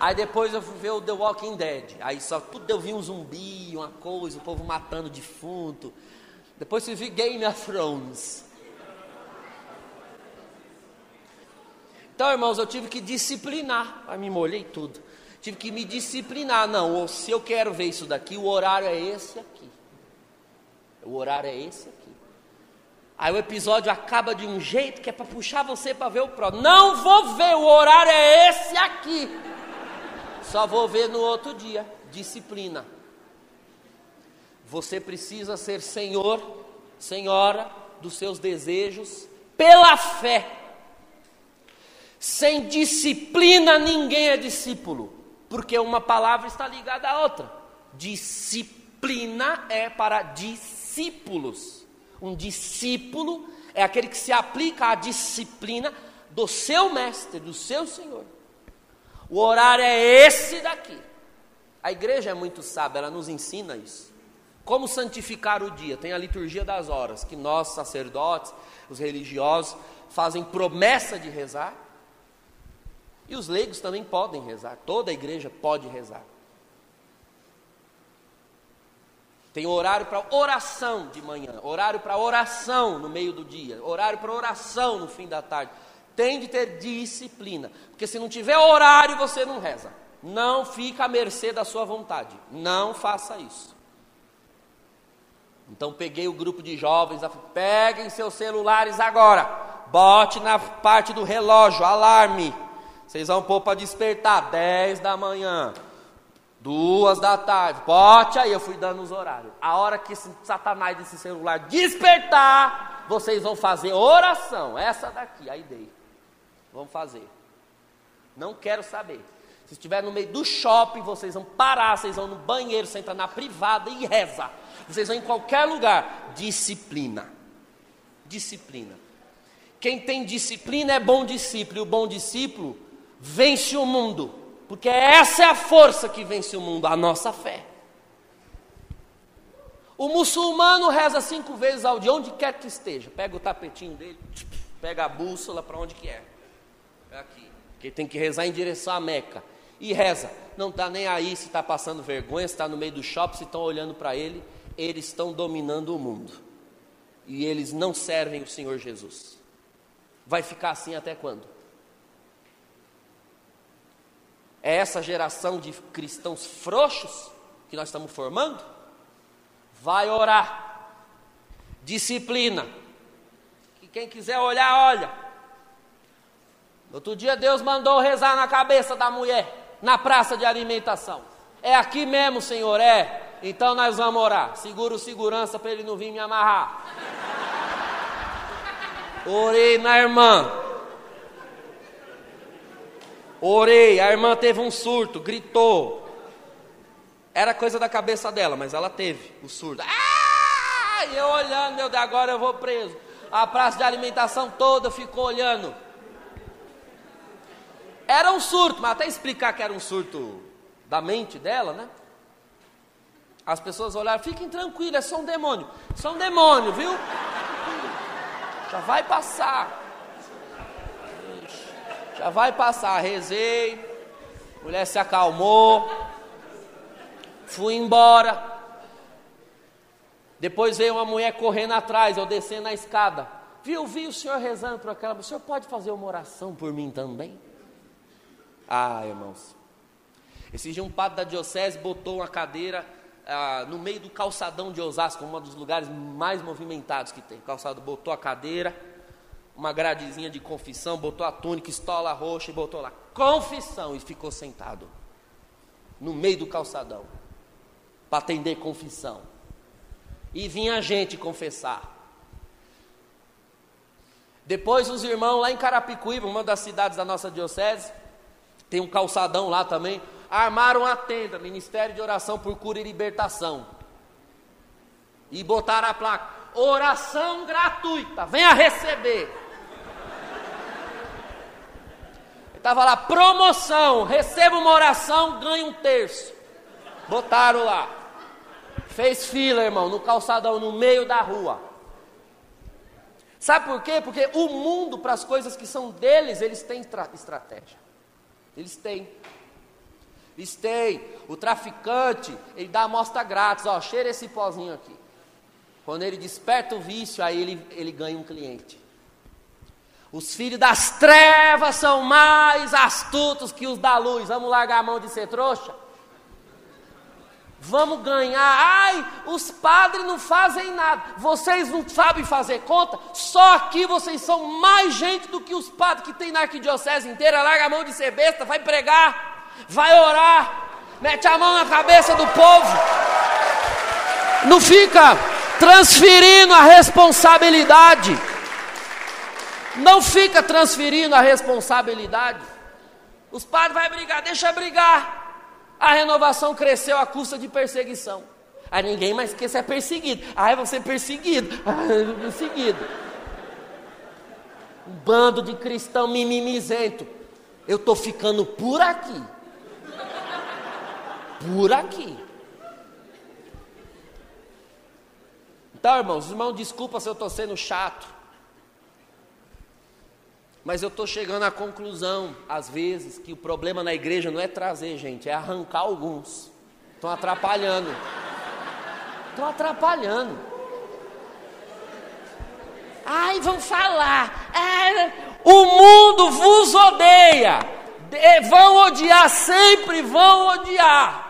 Aí depois eu fui ver o The Walking Dead. Aí só tudo eu vi um zumbi, uma coisa, o povo matando defunto. Depois eu vi Game of Thrones. Então, irmãos, eu tive que disciplinar. Aí me molhei tudo. Tive que me disciplinar. Não, se eu quero ver isso daqui, o horário é esse aqui. O horário é esse aqui. Aí o episódio acaba de um jeito que é para puxar você para ver o próximo. Não vou ver, o horário é esse aqui. Só vou ver no outro dia. Disciplina. Você precisa ser senhor, senhora dos seus desejos pela fé. Sem disciplina ninguém é discípulo, porque uma palavra está ligada à outra. Disciplina é para discípulos. Um discípulo é aquele que se aplica à disciplina do seu mestre, do seu Senhor. O horário é esse daqui. A igreja é muito sábia, ela nos ensina isso. Como santificar o dia? Tem a liturgia das horas, que nós, sacerdotes, os religiosos, fazem promessa de rezar. E os leigos também podem rezar, toda a igreja pode rezar. Tem horário para oração de manhã, horário para oração no meio do dia, horário para oração no fim da tarde. Tem de ter disciplina, porque se não tiver horário, você não reza. Não fica à mercê da sua vontade. Não faça isso. Então peguei o grupo de jovens, peguem seus celulares agora, bote na parte do relógio, alarme. Vocês vão pôr para despertar 10 da manhã, duas da tarde. Bote aí, eu fui dando os horários. A hora que esse satanás desse celular despertar, vocês vão fazer oração. Essa daqui, aí dei. Vamos fazer. Não quero saber. Se estiver no meio do shopping, vocês vão parar, vocês vão no banheiro, sentar na privada e reza. Vocês vão em qualquer lugar. Disciplina. Disciplina. Quem tem disciplina é bom discípulo, e o bom discípulo vence o mundo, porque essa é a força que vence o mundo, a nossa fé. O muçulmano reza cinco vezes ao dia, onde quer que esteja. Pega o tapetinho dele, pega a bússola para onde quer. É aqui. Porque tem que rezar em direção à Meca e reza. Não está nem aí se está passando vergonha, se está no meio do shopping, se estão olhando para ele. Eles estão dominando o mundo. E eles não servem o Senhor Jesus. Vai ficar assim até quando? É essa geração de cristãos frouxos que nós estamos formando? Vai orar. Disciplina. Que quem quiser olhar, olha. Outro dia Deus mandou rezar na cabeça da mulher na praça de alimentação. É aqui mesmo, Senhor, é. Então nós vamos orar. Segura o segurança para ele não vir me amarrar. Orei na irmã. Orei, a irmã teve um surto, gritou. Era coisa da cabeça dela, mas ela teve o surto. Ah! Eu olhando, meu Deus, agora eu vou preso. A praça de alimentação toda ficou olhando. Era um surto, mas até explicar que era um surto da mente dela, né? As pessoas olharam, fiquem tranquilos, é só um demônio. Só um demônio, viu? Já vai passar. Já vai passar. Rezei. Mulher se acalmou. Fui embora. Depois veio uma mulher correndo atrás, eu descendo a escada. Viu, vi o senhor rezando por aquela. O senhor pode fazer uma oração por mim também? Ah, irmãos. Esse dia um padre da diocese botou uma cadeira ah, no meio do calçadão de Osasco, um dos lugares mais movimentados que tem. O calçado botou a cadeira, uma gradezinha de confissão, botou a túnica, estola roxa e botou lá confissão e ficou sentado no meio do calçadão para atender confissão. E vinha gente confessar. Depois os irmãos lá em Carapicuíba, uma das cidades da nossa diocese, tem um calçadão lá também. Armaram a tenda, Ministério de Oração por Cura e Libertação. E botaram a placa: oração gratuita, venha receber. Estava lá, promoção, receba uma oração, ganhe um terço. Botaram lá. Fez fila, irmão, no calçadão, no meio da rua. Sabe por quê? Porque o mundo, para as coisas que são deles, eles têm estratégia. Eles têm. Eles têm. O traficante, ele dá amostra grátis, ó, cheira esse pozinho aqui. Quando ele desperta o vício, aí ele, ele ganha um cliente. Os filhos das trevas são mais astutos que os da luz. Vamos largar a mão de ser trouxa? Vamos ganhar. Ai, os padres não fazem nada. Vocês não sabem fazer conta? Só aqui vocês são mais gente do que os padres que tem na arquidiocese inteira. Larga a mão de ser besta, vai pregar, vai orar, mete a mão na cabeça do povo. Não fica transferindo a responsabilidade. Não fica transferindo a responsabilidade. Os padres vão brigar, deixa brigar. A renovação cresceu à custa de perseguição. Aí ninguém mais quer ser perseguido. Aí você é perseguido. Perseguido. Um bando de cristão mimimizento. Eu estou ficando por aqui. Por aqui. Então, irmãos, irmão, desculpa se eu estou sendo chato. Mas eu estou chegando à conclusão, às vezes, que o problema na igreja não é trazer gente, é arrancar alguns. Estão atrapalhando. Estão atrapalhando. Ai, vão falar. É, o mundo vos odeia. Vão odiar, sempre vão odiar.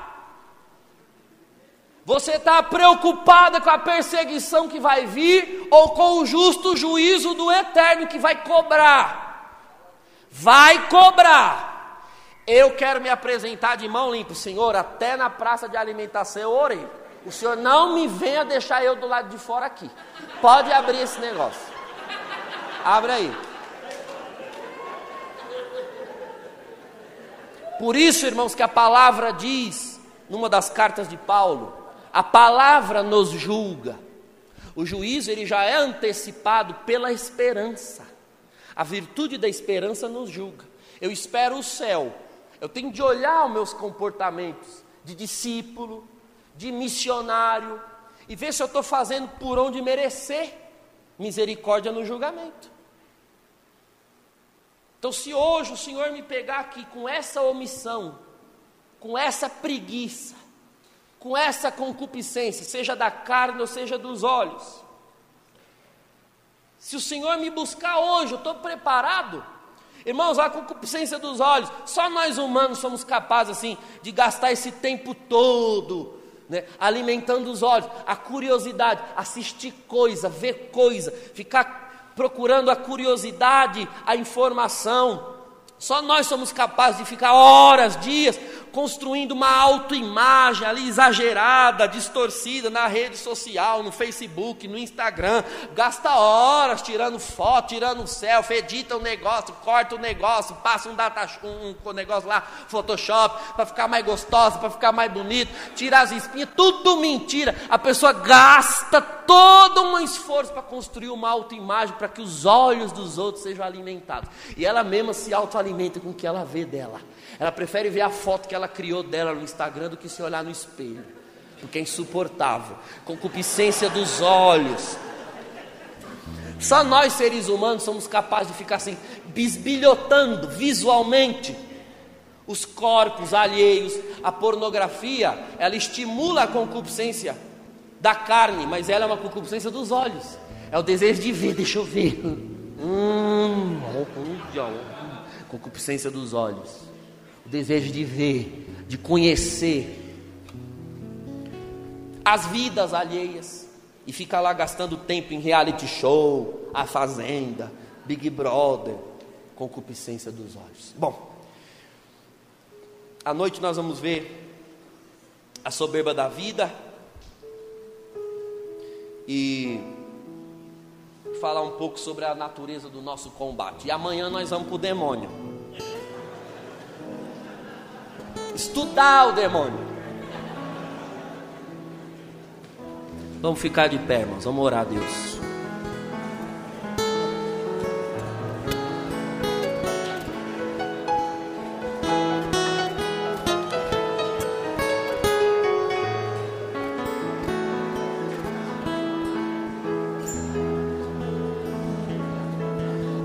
Você está preocupada com a perseguição que vai vir ou com o justo juízo do eterno que vai cobrar? Vai cobrar. Eu quero me apresentar de mão limpa, Senhor, até na praça de alimentação eu orei. O Senhor não me venha deixar eu do lado de fora aqui. Pode abrir esse negócio. Abre aí. Por isso, irmãos, que a palavra diz, numa das cartas de Paulo, a palavra nos julga. O juízo ele já é antecipado pela esperança. A virtude da esperança nos julga. Eu espero o céu. Eu tenho de olhar os meus comportamentos de discípulo, de missionário, e ver se eu estou fazendo por onde merecer misericórdia no julgamento. Então, se hoje o Senhor me pegar aqui com essa omissão, com essa preguiça, com essa concupiscência, seja da carne ou seja dos olhos, se o Senhor me buscar hoje, eu estou preparado. Irmãos, a concupiscência dos olhos, só nós humanos somos capazes assim de gastar esse tempo todo né, alimentando os olhos, a curiosidade, assistir coisa, ver coisa, ficar procurando a curiosidade, a informação. Só nós somos capazes de ficar horas, dias, construindo uma autoimagem ali exagerada, distorcida na rede social, no Facebook, no Instagram, gasta horas tirando foto, tirando selfie, edita um negócio, corta o um negócio, passa um data um, um negócio lá, Photoshop, para ficar mais gostosa, para ficar mais bonito, tira as espinhas, tudo mentira. A pessoa gasta todo um esforço para construir uma autoimagem para que os olhos dos outros sejam alimentados. E ela mesma se autoalimenta com o que ela vê dela. Ela prefere ver a foto que ela criou dela no Instagram do que se olhar no espelho, porque é insuportável. Concupiscência dos olhos. Só nós seres humanos somos capazes de ficar assim, bisbilhotando visualmente os corpos alheios. A pornografia, ela estimula a concupiscência da carne, mas ela é uma concupiscência dos olhos. É o desejo de ver, deixa eu ver. Hum, concupiscência dos olhos desejo de ver, de conhecer as vidas alheias e ficar lá gastando tempo em reality show, a fazenda, Big Brother, concupiscência dos olhos. Bom, à noite nós vamos ver a soberba da vida e falar um pouco sobre a natureza do nosso combate. E amanhã nós vamos para o demônio. Estudar o demônio. Vamos ficar de pé, irmãos. Vamos orar a Deus.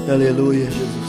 Aleluia, Jesus.